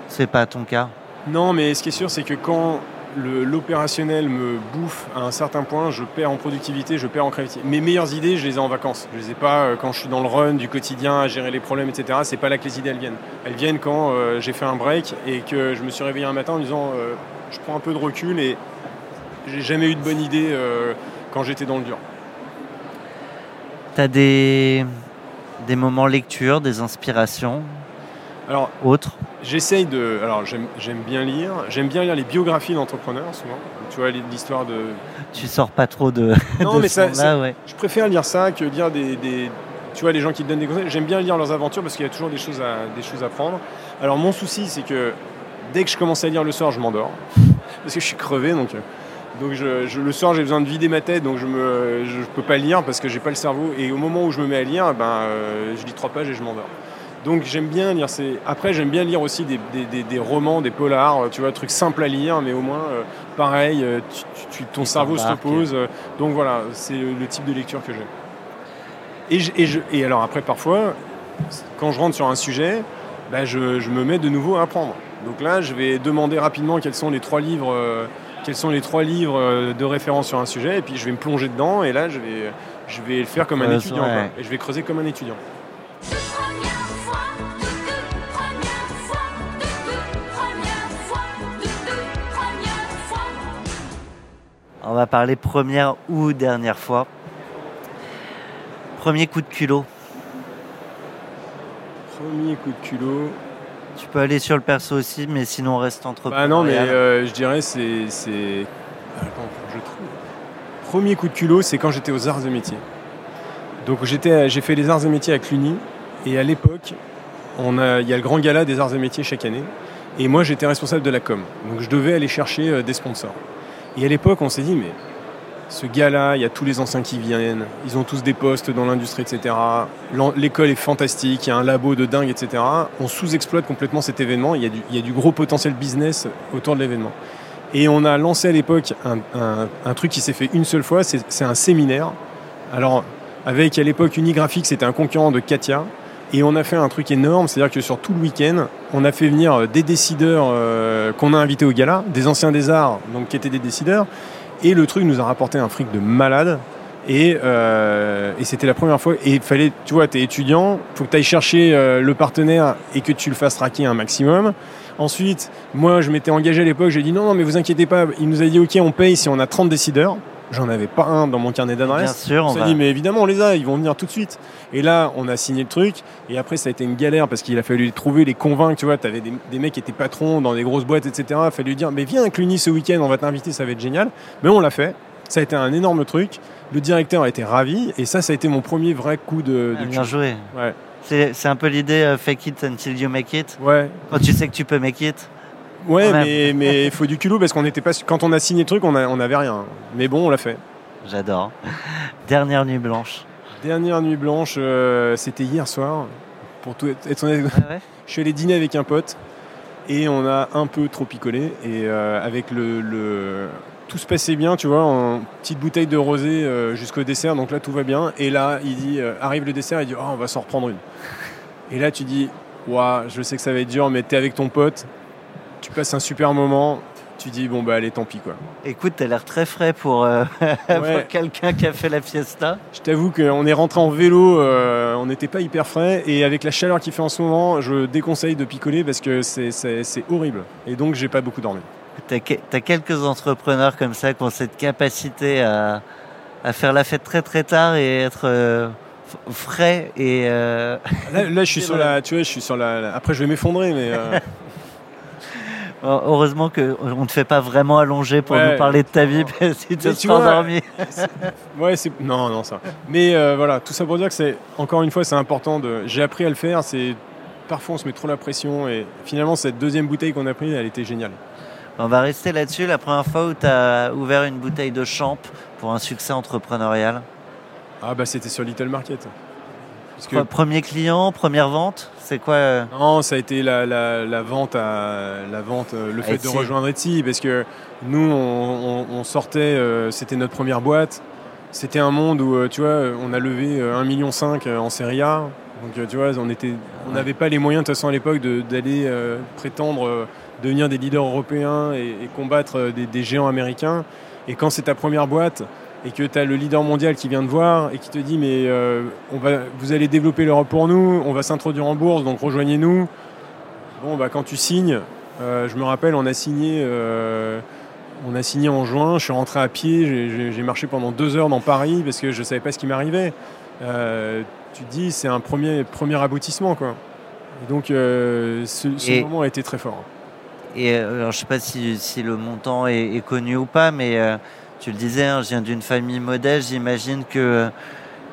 S1: C'est pas ton cas?
S2: Non, mais ce qui est sûr, c'est que quand l'opérationnel me bouffe à un certain point, je perds en productivité, je perds en créativité. Mes meilleures idées, je les ai en vacances. Je les ai pas euh, quand je suis dans le run du quotidien, à gérer les problèmes, etc. C'est pas là que les idées elles viennent. Elles viennent quand euh, j'ai fait un break et que je me suis réveillé un matin en disant euh, je prends un peu de recul et j'ai jamais eu de bonne idée quand j'étais dans le dur.
S1: T'as des, des moments lecture, des inspirations?
S2: Alors,
S1: autres
S2: J'essaye de. Alors, j'aime bien lire. J'aime bien lire les biographies d'entrepreneurs, souvent. Tu vois, l'histoire de.
S1: Tu sors pas trop de,
S2: Non,
S1: de
S2: mais ça-
S1: ouais.
S2: Je préfère lire ça que lire des, des- tu vois, les gens qui te donnent des conseils. J'aime bien lire leurs aventures parce qu'il y a toujours des choses à, des choses à prendre. Alors mon souci, c'est que dès que je commence à lire le soir, je m'endors parce que je suis crevé. Donc, euh, donc je, je- le soir, j'ai besoin de vider ma tête, donc je me, je peux pas lire parce que j'ai pas le cerveau. Et au moment où je me mets à lire, ben, euh, je lis trois pages et je m'endors. Donc j'aime bien lire ces. Après, j'aime bien lire aussi des, des- des- des romans, des polars, tu vois, trucs simples à lire, mais au moins, euh, pareil, euh, tu, tu- tu- ton cerveau se repose. euh, donc voilà, c'est le, le type de lecture que j'aime. Et, je- et, je- et alors après, parfois, quand je rentre sur un sujet, bah, je, je me mets de nouveau à apprendre. Donc là, je vais demander rapidement quels sont les trois livres, euh, quels sont les trois livres euh, de référence sur un sujet, et puis je vais me plonger dedans, et là, je vais, je vais le faire comme un étudiant,
S1: ouais.
S2: quoi. et je vais creuser comme un étudiant.
S1: On va parler première ou dernière fois. Premier coup de culot.
S2: Premier coup de culot.
S1: Tu peux aller sur le perso aussi, mais sinon on reste entre
S2: Bah non, mais euh, je dirais c'est. c'est- je trouve. Premier coup de culot, c'est quand j'étais aux arts et métiers. Donc j'étais, j'ai fait les arts et métiers à Cluny, et à l'époque, a, il y a le grand gala des arts et métiers chaque année, et moi j'étais responsable de la com. Donc je devais aller chercher euh, des sponsors. Et à l'époque, on s'est dit, mais ce gars-là, il y a tous les anciens qui viennent, ils ont tous des postes dans l'industrie, etc. L'école est fantastique, il y a un labo de dingue, etc. On sous-exploite complètement cet événement, il y, a du, gros potentiel business autour de l'événement. Et on a lancé à l'époque un, truc qui s'est fait une seule fois, c'est c'est un séminaire. Alors, avec à l'époque Unigraphics, c'était un concurrent de Katia. Et on a fait un truc énorme, c'est-à-dire que sur tout le week-end, on a fait venir euh, des décideurs euh, qu'on a invités au gala, des anciens des arts, donc qui étaient des décideurs. Et le truc nous a rapporté un fric de malade. Et, euh, c'était la première fois. Et il fallait, tu vois, t'es étudiant, faut que tu ailles chercher le partenaire et que tu le fasses raquer un maximum. Ensuite, moi, je m'étais engagé à l'époque, j'ai dit non, non, mais vous inquiétez pas. Il nous a dit, ok, on paye si on a 30 décideurs. J'en avais pas un dans mon carnet
S1: Bien
S2: d'adresse.
S1: sûr,
S2: On
S1: on
S2: s'est
S1: va...
S2: dit, mais évidemment, on les a, ils vont venir tout de suite. Et là, on a signé le truc. Et après, ça a été une galère parce qu'il a fallu les trouver, les convaincre. Tu vois, tu avais des, des mecs qui étaient patrons dans des grosses boîtes, etc. Il a fallu lui dire, mais viens à Cluny ce week-end, on va t'inviter, ça va être génial. Mais on l'a fait. Ça a été un énorme truc. Le directeur a été ravi. Et ça, ça a été mon premier vrai coup de.
S1: Ah,
S2: de
S1: bien
S2: cul.
S1: joué.
S2: Ouais.
S1: C'est c'est un peu l'idée euh, fake it until you make it.
S2: Ouais,
S1: Quand tu sais que tu peux make it.
S2: Ouais mais mais il faut du culot parce qu'on était pas. Quand on a signé le truc, on a- on n'avait rien. Mais bon, on l'a fait.
S1: J'adore. Dernière nuit blanche.
S2: Dernière nuit blanche, euh, c'était hier soir. Pour tout être honnête,
S1: Ah ouais?
S2: Je suis allé dîner avec un pote et on a un peu trop picolé. Et euh, avec le, le- Tout se passait bien, tu vois, en petite bouteille de rosé euh, jusqu'au dessert, donc là tout va bien. Et là, il dit, arrive le dessert, il dit, oh, on va s'en reprendre une. Et là, tu dis, Ouah, je sais que ça va être dur, mais t'es avec ton pote, tu passes un super moment, tu dis, bon bah allez, tant pis quoi.
S1: Écoute, t'as l'air très frais pour, euh, pour quelqu'un qui a fait la fiesta.
S2: Je t'avoue qu'on est rentré en vélo, euh, on n'était pas hyper frais, et avec la chaleur qu'il fait en ce moment, je déconseille de picoler parce que c'est- horrible. Et donc, j'ai pas beaucoup dormi.
S1: T'as que- t'as quelques entrepreneurs comme ça qui ont cette capacité à, à faire la fête très très tard et être euh, frais et euh,
S2: Là, là, je suis sur la, tu vois, je suis sur la. la- Après, je vais m'effondrer, mais euh,
S1: heureusement qu'on ne te fait pas vraiment allonger pour
S2: Ouais.
S1: nous parler de ta vie parce que tu
S2: Mais
S1: te
S2: tu
S1: seras
S2: vois,
S1: endormi.
S2: ouais, c'est non, non, ça. Mais euh, voilà, tout ça pour dire que c'est encore une fois, c'est important de. J'ai appris à le faire. C'est parfois on se met trop la pression et finalement cette deuxième bouteille qu'on a prise, elle était géniale.
S1: On va rester là-dessus. La première fois où tu as ouvert une bouteille de champ pour un succès entrepreneurial?
S2: Ah bah c'était sur Little Market. Parce que
S1: Pre- Premier client, première vente, c'est quoi euh,
S2: non, ça a été la, la, la vente à la vente, euh, le fait
S1: Etsy.
S2: de rejoindre Etsy, parce que nous on, on- on sortait, euh, c'était notre première boîte. C'était un monde où tu vois, on a levé euh, 1,5 million en série A. Donc tu vois, on était, on n'avait pas les moyens de toute façon à l'époque d'aller euh, prétendre euh, devenir des leaders européens et, et combattre des, des géants américains. Et quand c'est ta première boîte et que tu as le leader mondial qui vient te voir et qui te dit mais euh, on va, vous allez développer l'Europe pour nous, on va s'introduire en bourse, donc rejoignez-nous. Bon bah quand tu signes, euh, je me rappelle, on a signé, euh, on a signé en juin. Je suis rentré à pied, j'ai- marché pendant deux heures dans Paris parce que je savais pas ce qui m'arrivait. Tu te dis c'est un premier premier aboutissement quoi. Et donc ce, ce
S1: Et-
S2: moment a été très fort.
S1: Et alors, je sais pas si, si le montant est, est connu ou pas, mais tu le disais, hein, je viens d'une famille modeste. J'imagine que euh,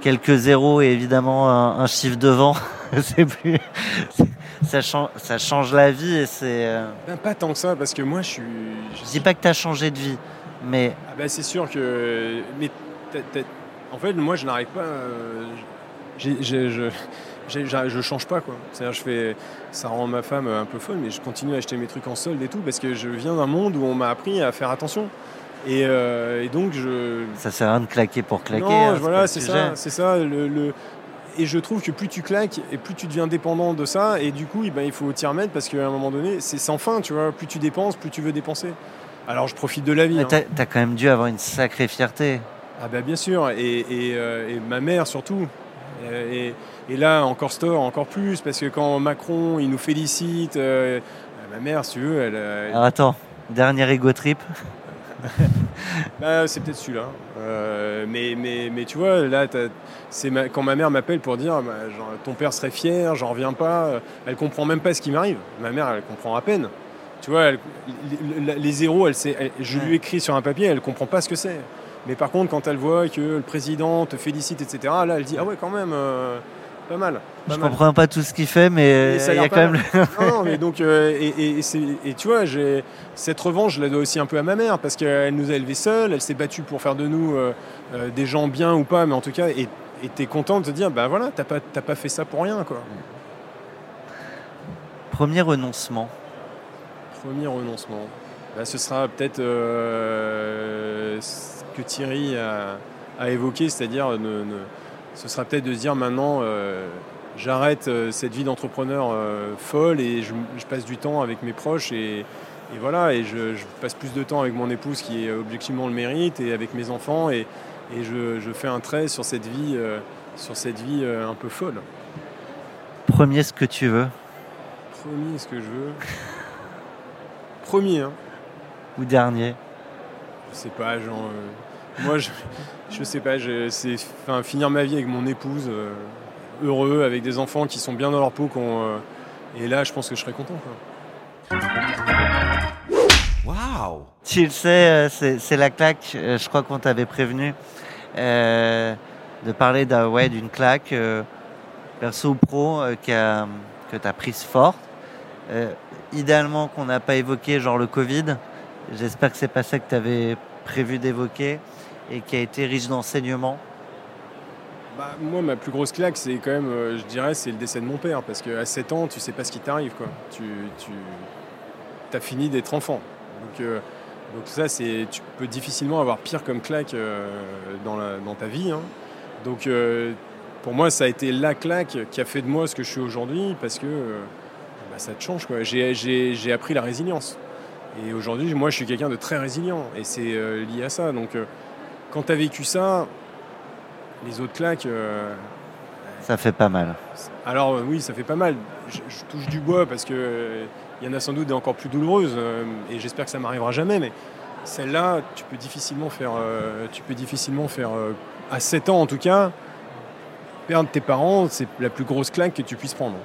S1: quelques zéros et évidemment un, un chiffre devant, c'est plus, ça change, ça change la vie. Et c'est, euh,
S2: Ben, pas tant que ça parce que moi je suis.
S1: je dis pas que tu as changé de vie, mais
S2: Ah bah, c'est sûr que. Mais en fait, moi, je n'arrive pas. euh, j'ai- je, je change pas quoi. C'est-à-dire, je fais. Ça rend ma femme un peu folle, mais je continue à acheter mes trucs en solde et tout parce que je viens d'un monde où on m'a appris à faire attention. Et, euh, et donc, je.
S1: ça sert à rien de claquer pour claquer.
S2: Non,
S1: hein,
S2: voilà, c'est ça, c'est ça. Le, le- Et je trouve que plus tu claques et plus tu deviens dépendant de ça, et du coup, eh ben, il faut t'y remettre parce qu'à un moment donné, c'est sans fin, tu vois. Plus tu dépenses, plus tu veux dépenser. Alors, je profite de la vie.
S1: Mais
S2: hein.
S1: t'as as quand même dû avoir une sacrée fierté.
S2: Ah bah bien sûr, et, et, euh, et ma mère surtout. Euh, Et, et là, encore store, encore plus, parce que quand Macron, il nous félicite, euh, ma mère, si tu veux, elle... elle-
S1: Alors attends, dernier ego trip.
S2: bah, c'est peut-être celui-là. Euh, mais, mais, mais tu vois, là, c'est ma- quand ma mère m'appelle pour dire bah, genre, ton père serait fier, j'en reviens pas, euh, elle comprend même pas ce qui m'arrive. Ma mère, elle comprend à peine. Tu vois, elle- les, les zéros, elle sait, elle- je lui écris sur un papier, elle comprend pas ce que c'est. Mais par contre, quand elle voit que le président te félicite, etc., là, elle dit Ah ouais, quand même. euh, pas mal. pas
S1: Je
S2: mal.
S1: comprends pas tout ce qu'il fait, mais
S2: a
S1: il y a quand même.
S2: Non, non, mais donc, euh, et, et- et c'est- et tu vois, cette revanche, je la dois aussi un peu à ma mère, parce qu'elle nous a élevés seuls, elle s'est battue pour faire de nous euh, euh, des gens bien ou pas, mais en tout cas, et t'es content de te dire, ben voilà, t'as pas, pas fait ça pour rien, quoi.
S1: Premier renoncement.
S2: Premier renoncement. Bah, ce sera peut-être euh, ce que Thierry a, a évoqué, c'est-à-dire ne- ne- ce sera peut-être de se dire maintenant euh, j'arrête euh, cette vie d'entrepreneur euh, folle et je, je passe du temps avec mes proches et, et voilà et je, je passe plus de temps avec mon épouse qui euh, objectivement le mérite et avec mes enfants et, et je, je fais un trait sur cette vie euh, sur cette vie un peu folle.
S1: Premier ce que tu veux.
S2: Premier ce que je veux. Premier hein.
S1: Ou dernier.
S2: Je sais pas, genre. Moi, je, je sais pas, je- c'est enfin, finir ma vie avec mon épouse, euh, heureux, avec des enfants qui sont bien dans leur peau. euh, et là, je pense que je serais content. Quoi.
S4: Waouh
S1: Tu le sais, c'est la claque. euh, Je crois qu'on t'avait prévenu euh, de parler d'un- ouais, d'une claque euh, perso ou pro euh, qui a- que tu as prise forte. Euh, idéalement qu'on n'a pas évoqué, genre le Covid. J'espère que c'est pas ça que tu avais prévu d'évoquer et qui a été riche d'enseignements.
S2: Bah, moi, ma plus grosse claque, c'est quand même, euh, je dirais, c'est le décès de mon père. Parce qu'à 7 ans, tu sais pas ce qui t'arrive. quoi. Tu, tu as fini d'être enfant. Donc, euh, donc ça, c'est, tu peux difficilement avoir pire comme claque euh, dans, dans ta vie. hein. Donc euh, pour moi, ça a été la claque qui a fait de moi ce que je suis aujourd'hui. Parce que bah, ça te change. quoi. J'ai, j'ai- j'ai appris la résilience. Et aujourd'hui, moi, je suis quelqu'un de très résilient. Et c'est lié à ça. Donc quand tu as vécu ça, les autres claques, euh,
S1: Ça fait pas mal.
S2: alors euh, oui, ça fait pas mal. Je, je touche du bois parce que euh, il y en a sans doute des encore plus douloureuses euh, et j'espère que ça m'arrivera jamais. Mais celle-là, tu peux difficilement faire, euh, tu peux difficilement faire euh, à 7 ans en tout cas, perdre tes parents, c'est la plus grosse claque que tu puisses prendre.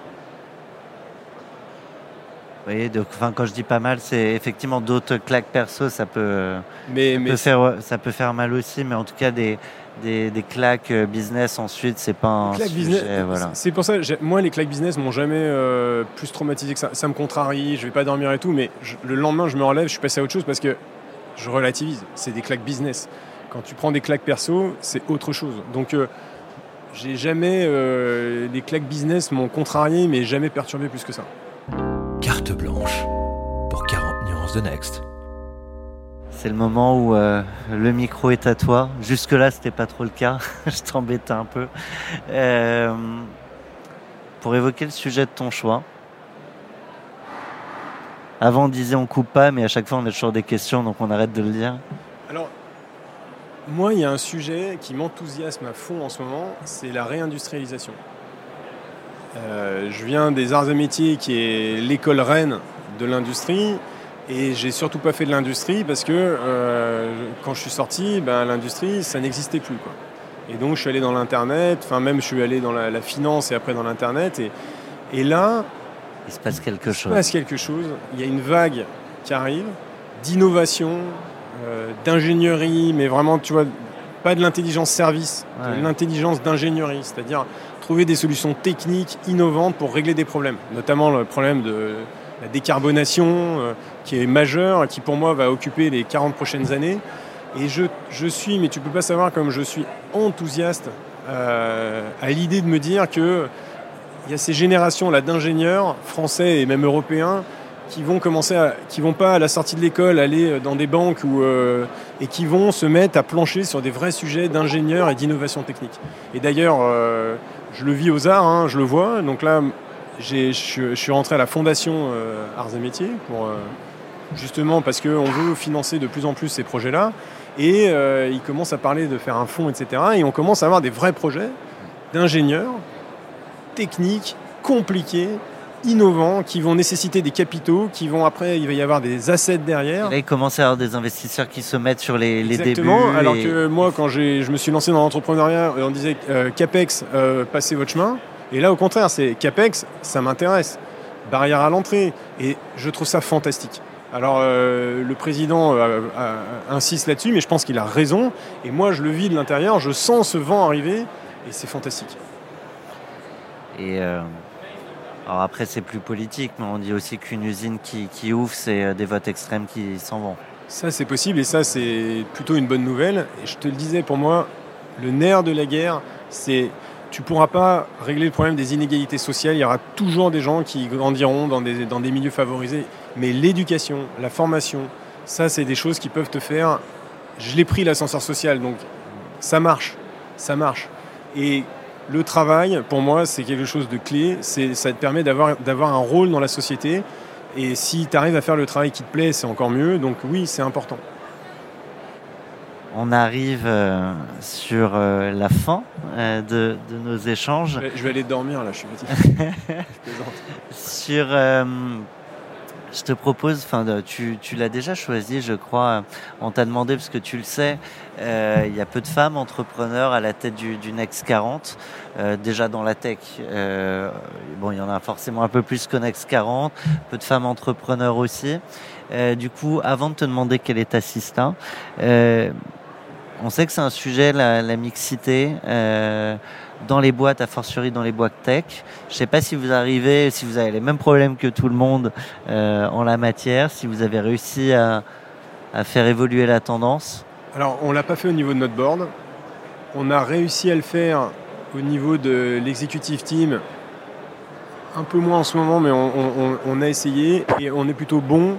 S1: Voyez, donc, enfin, quand je dis pas mal, c'est effectivement d'autres claques perso, ça peut,
S2: Mais,
S1: ça
S2: mais
S1: peut faire, ça peut faire mal aussi, mais en tout cas des, des, des claques euh, business ensuite, c'est pas un sujet,
S2: business,
S1: voilà.
S2: c'est pour ça, moi les claques business m'ont jamais euh, plus traumatisé que ça. Ça me contrarie, je vais pas dormir et tout, mais je- le lendemain je me relève, je suis passé à autre chose parce que je relativise. C'est des claques business. Quand tu prends des claques perso, c'est autre chose. Donc euh, j'ai jamais euh, les claques business m'ont contrarié, mais jamais perturbé plus que ça.
S4: Carte blanche pour 40 nuances de Next.
S1: C'est le moment où euh, le micro est à toi. Jusque-là, c'était pas trop le cas. je t'embêtais un peu. Euh, pour évoquer le sujet de ton choix. Avant, on disait on coupe pas, mais à chaque fois, on a toujours des questions, donc on arrête de le dire.
S2: Alors, moi, il y a un sujet qui m'enthousiasme à fond en ce moment, c'est la réindustrialisation. Euh, je viens des arts et métiers, qui est l'école reine de l'industrie, et j'ai surtout pas fait de l'industrie parce que euh, quand je suis sorti, ben, l'industrie, ça n'existait plus. Quoi. Et donc, je suis allé dans l'internet, enfin même, je suis allé dans la, la finance et après dans l'internet, et, et là,
S1: Il se passe quelque
S2: il se
S1: chose.
S2: passe quelque chose. Il y a une vague qui arrive d'innovation, euh, d'ingénierie, mais vraiment, tu vois, pas de l'intelligence service,
S1: Ouais.
S2: de l'intelligence d'ingénierie, c'est-à-dire trouver des solutions techniques innovantes pour régler des problèmes, notamment le problème de la décarbonation euh, qui est majeur, qui pour moi va occuper les 40 prochaines années. Et je, je suis, mais tu peux pas savoir comme je suis enthousiaste euh, à l'idée de me dire que il y a ces générations là d'ingénieurs français et même européens qui vont commencer à, qui vont pas à la sortie de l'école aller dans des banques ou euh, et qui vont se mettre à plancher sur des vrais sujets d'ingénieurs et d'innovation technique. Et d'ailleurs, euh, je le vis aux arts, hein, je le vois. Donc là, je suis rentré à la fondation euh, Arts et Métiers euh, justement parce qu'on veut financer de plus en plus ces projets-là. Et euh, ils commencent à parler de faire un fonds, etc. Et on commence à avoir des vrais projets d'ingénieurs techniques, compliqués, innovants, qui vont nécessiter des capitaux, qui vont après, il va y avoir des assets derrière.
S1: Et là, il commence à y avoir des investisseurs qui se mettent sur les, les débuts.
S2: Exactement, alors
S1: et-
S2: que moi, quand j'ai- je me suis lancé dans l'entrepreneuriat, on disait euh, CAPEX, euh, passez votre chemin. Et là, au contraire, c'est CAPEX, ça m'intéresse. Barrière à l'entrée. Et je trouve ça fantastique. Alors, euh, le président euh, euh, insiste là-dessus, mais je pense qu'il a raison. Et moi, je le vis de l'intérieur, je sens ce vent arriver, et c'est fantastique.
S1: Et euh, alors après, c'est plus politique, mais on dit aussi qu'une usine qui, ouvre, c'est euh, des votes extrêmes qui s'en vont.
S2: Ça, c'est possible et ça, c'est plutôt une bonne nouvelle. Et je te le disais, pour moi, le nerf de la guerre, c'est tu pourras pas régler le problème des inégalités sociales. Il y aura toujours des gens qui grandiront dans des, dans des milieux favorisés. Mais l'éducation, la formation, ça, c'est des choses qui peuvent te faire. Je l'ai pris l'ascenseur social, donc ça marche, ça marche. Et le travail, pour moi, c'est quelque chose de clé. C'est, ça te permet d'avoir, un rôle dans la société. Et si tu arrives à faire le travail qui te plaît, c'est encore mieux. Donc oui, c'est important.
S1: On arrive euh, sur euh, la fin euh, de, de nos échanges.
S2: Je vais, je vais aller dormir là, je suis fatigué. je plaisante.
S1: Sur, je te propose, enfin, tu, tu l'as déjà choisi, je crois. On t'a demandé parce que tu le sais, euh, il y a peu de femmes entrepreneurs à la tête du, du Next 40, euh, déjà dans la tech. Euh, bon, il y en a forcément un peu plus qu'au Next 40, peu de femmes entrepreneurs aussi. Du coup, avant de te demander quel est ta euh, on sait que c'est un sujet, la, mixité. euh, dans les boîtes, a fortiori dans les boîtes tech. Je sais pas si vous arrivez, si vous avez les mêmes problèmes que tout le monde euh, en la matière, si vous avez réussi à, faire évoluer la tendance.
S2: Alors, on l'a pas fait au niveau de notre board. On a réussi à le faire au niveau de l'executive team. Un peu moins en ce moment, mais on a essayé et on est plutôt bon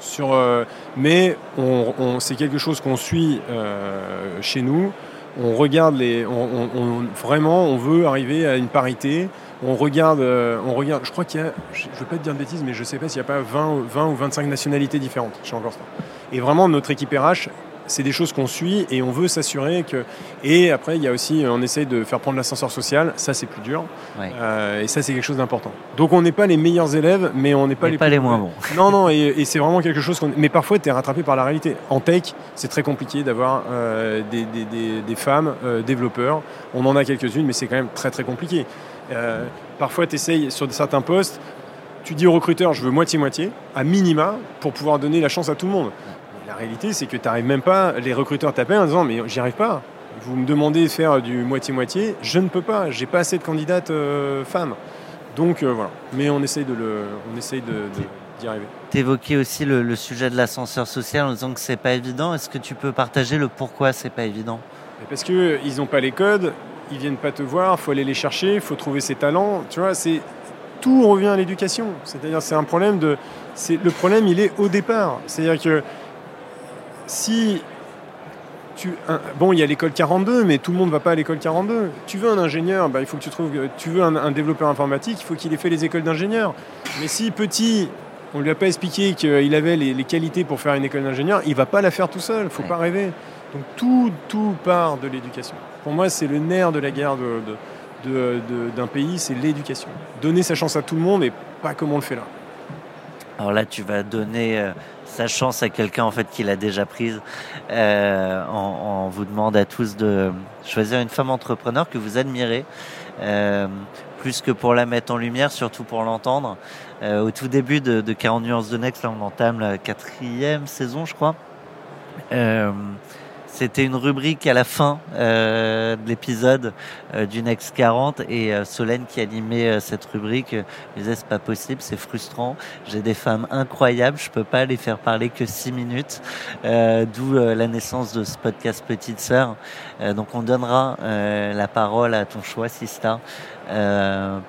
S2: sur. euh, mais on, on- c'est quelque chose qu'on suit euh, chez nous. On regarde les. On, on- vraiment, on veut arriver à une parité. On regarde, euh, on regarde. Je crois qu'il y a. Je ne veux pas te dire de bêtises, mais je sais pas s'il n'y a pas 20, ou- 20 ou 25 nationalités différentes chez Encore. Et vraiment, notre équipe RH, c'est des choses qu'on suit et on veut s'assurer que. Et après, il y a aussi, on essaye de faire prendre l'ascenseur social. Ça, c'est plus dur.
S1: Ouais.
S2: Euh, et ça, c'est quelque chose d'important. Donc, on n'est pas les meilleurs élèves, mais on n'est pas les
S1: pas
S2: plus
S1: les moins bons.
S2: Non, non, et, et c'est vraiment quelque chose qu'on. Mais parfois, tu es rattrapé par la réalité. En tech, c'est très compliqué d'avoir euh, des, des- des- des femmes euh, développeurs. On en a quelques-unes, mais c'est quand même très, très compliqué. Parfois, tu essayes sur certains postes, tu dis au recruteur, je veux moitié-moitié, à minima, pour pouvoir donner la chance à tout le monde. Réalité, c'est que tu n'arrives même pas, les recruteurs t'appellent en disant, mais j'y arrive pas. Vous me demandez de faire du moitié-moitié, je ne peux pas, j'ai pas assez de candidates euh, femmes. Donc euh, voilà, mais on essaye de le, on essaye de- d'y arriver.
S1: T'évoquais aussi le, le sujet de l'ascenseur social en disant que c'est pas évident. Est-ce que tu peux partager le pourquoi c'est pas évident?
S2: Parce que ils n'ont pas les codes, ils viennent pas te voir, faut aller les chercher, faut trouver ses talents. Tu vois, c'est tout revient à l'éducation. C'est-à-dire, c'est un problème de, c'est le problème, il est au départ. C'est-à-dire que si tu, un- bon, il y a l'école 42, mais tout le monde va pas à l'école 42. Tu veux un ingénieur, bah, il faut que tu trouves, tu veux un, un développeur informatique, il faut qu'il ait fait les écoles d'ingénieurs. Mais si petit, on lui a pas expliqué qu'il avait les, les qualités pour faire une école d'ingénieur, il va pas la faire tout seul. Faut
S1: Ouais.
S2: pas rêver. Donc tout, tout part de l'éducation. Pour moi, c'est le nerf de la guerre de- de- de- de- d'un pays, c'est l'éducation. Donner sa chance à tout le monde et pas comme on le fait là.
S1: Alors là, tu vas donner euh, sa chance à quelqu'un en fait qui l'a déjà prise. Euh, on, on vous demande à tous de choisir une femme entrepreneur que vous admirez, euh, plus que pour la mettre en lumière, surtout pour l'entendre. Euh, au tout début de, de 40 nuances de Next, là, on entame la quatrième saison, je crois. C'était une rubrique à la fin euh, de l'épisode euh, du Next 40 et euh, Solène qui animait euh, cette rubrique euh, disait c'est pas possible, c'est frustrant. J'ai des femmes incroyables, je peux pas les faire parler que six minutes. D'où la naissance de ce podcast Petite Sœur. Donc on donnera la parole à ton choix, Sista,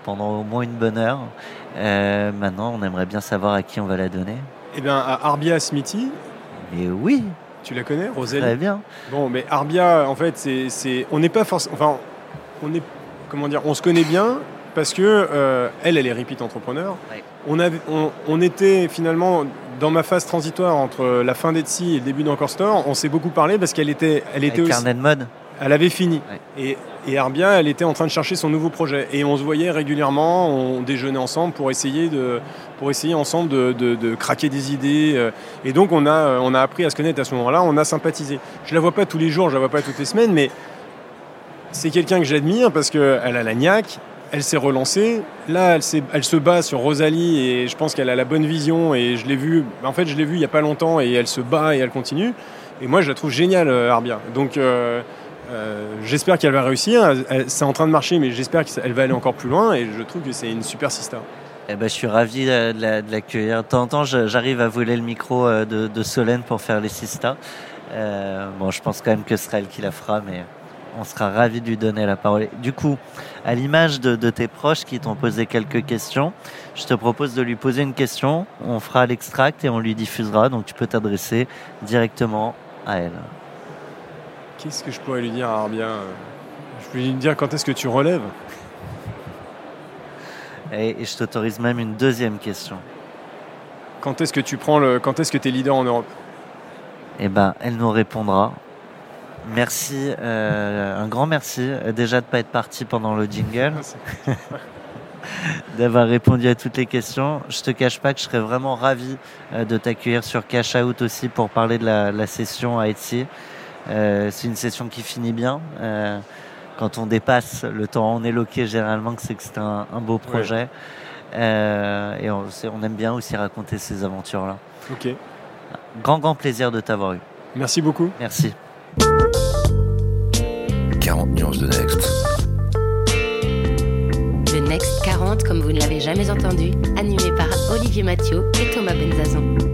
S1: pendant au moins une bonne heure. Maintenant, on aimerait bien savoir à qui on va la donner.
S2: Eh bien, à Arbia Smithy,
S1: Mais oui,
S2: tu la connais, Roselle
S1: très bien.
S2: Bon, mais Arbia, en fait, c'est, c'est- on n'est pas forcément, enfin, on est, comment dire, on se connaît bien parce que euh, elle, elle est repeat entrepreneur.
S1: Ouais.
S2: On, avait, on, on était finalement dans ma phase transitoire entre la fin d'Etsy et le début d'Encore Store. On s'est beaucoup parlé parce qu'elle était, elle était
S1: Avec
S2: aussi,
S1: carnet de mode.
S2: elle avait fini.
S1: Ouais.
S2: Et, et Arbia, elle était en train de chercher son nouveau projet. Et on se voyait régulièrement, on déjeunait ensemble pour essayer, de, pour essayer ensemble de, de- craquer des idées. euh. Et donc, on a, euh, on a appris à se connaître à ce moment-là, on a sympathisé. Je la vois pas tous les jours, je la vois pas toutes les semaines, mais c'est quelqu'un que j'admire parce qu'elle a la niaque, elle s'est relancée. Là, elle, elle se bat sur Rosalie et je pense qu'elle a la bonne vision. Et je l'ai vu, en fait, je l'ai vu il y a pas longtemps et elle se bat et elle continue. Et moi, je la trouve géniale, euh, Arbia. Donc, Euh, j'espère qu'elle va réussir. C'est en train de marcher, mais j'espère qu'elle va aller encore plus loin. Et je trouve que c'est une super sista.
S1: Eh ben, je suis ravi de la- de l'accueillir. De temps en temps, j'arrive à voler le micro euh, de, de Solène pour faire les sistas. Euh, bon, je pense quand même que ce sera elle qui la fera, mais on sera ravi de lui donner la parole. Du coup, à l'image de, de tes proches qui t'ont posé quelques questions, je te propose de lui poser une question. On fera l'extract et on lui diffusera. Donc, tu peux t'adresser directement à elle.
S2: Qu'est-ce que je pourrais lui dire à Arbia euh, Je peux lui dire quand est-ce que tu relèves
S1: Et, et je t'autorise même une deuxième question.
S2: Quand est-ce que tu prends le. Quand est-ce que tu es leader en Europe
S1: Eh ben, elle nous répondra. Merci, euh, un grand merci euh, déjà de pas être parti pendant le jingle, d'avoir répondu à toutes les questions. Je te cache pas que je serais vraiment ravi de t'accueillir sur Cash Out aussi pour parler de la, la session à Etsy. Euh, c'est une session qui finit bien. Euh, quand on dépasse le temps on est loqué généralement, que c'est que c'est un, un beau projet. Euh, et on, aime bien aussi raconter ces aventures-là.
S2: Ok.
S1: Grand, grand plaisir de t'avoir eu.
S2: Merci beaucoup.
S1: Merci.
S4: 40 nuances de Next.
S7: Le Next 40, comme vous ne l'avez jamais entendu, animé par Olivier Mathieu et Thomas Benzazon.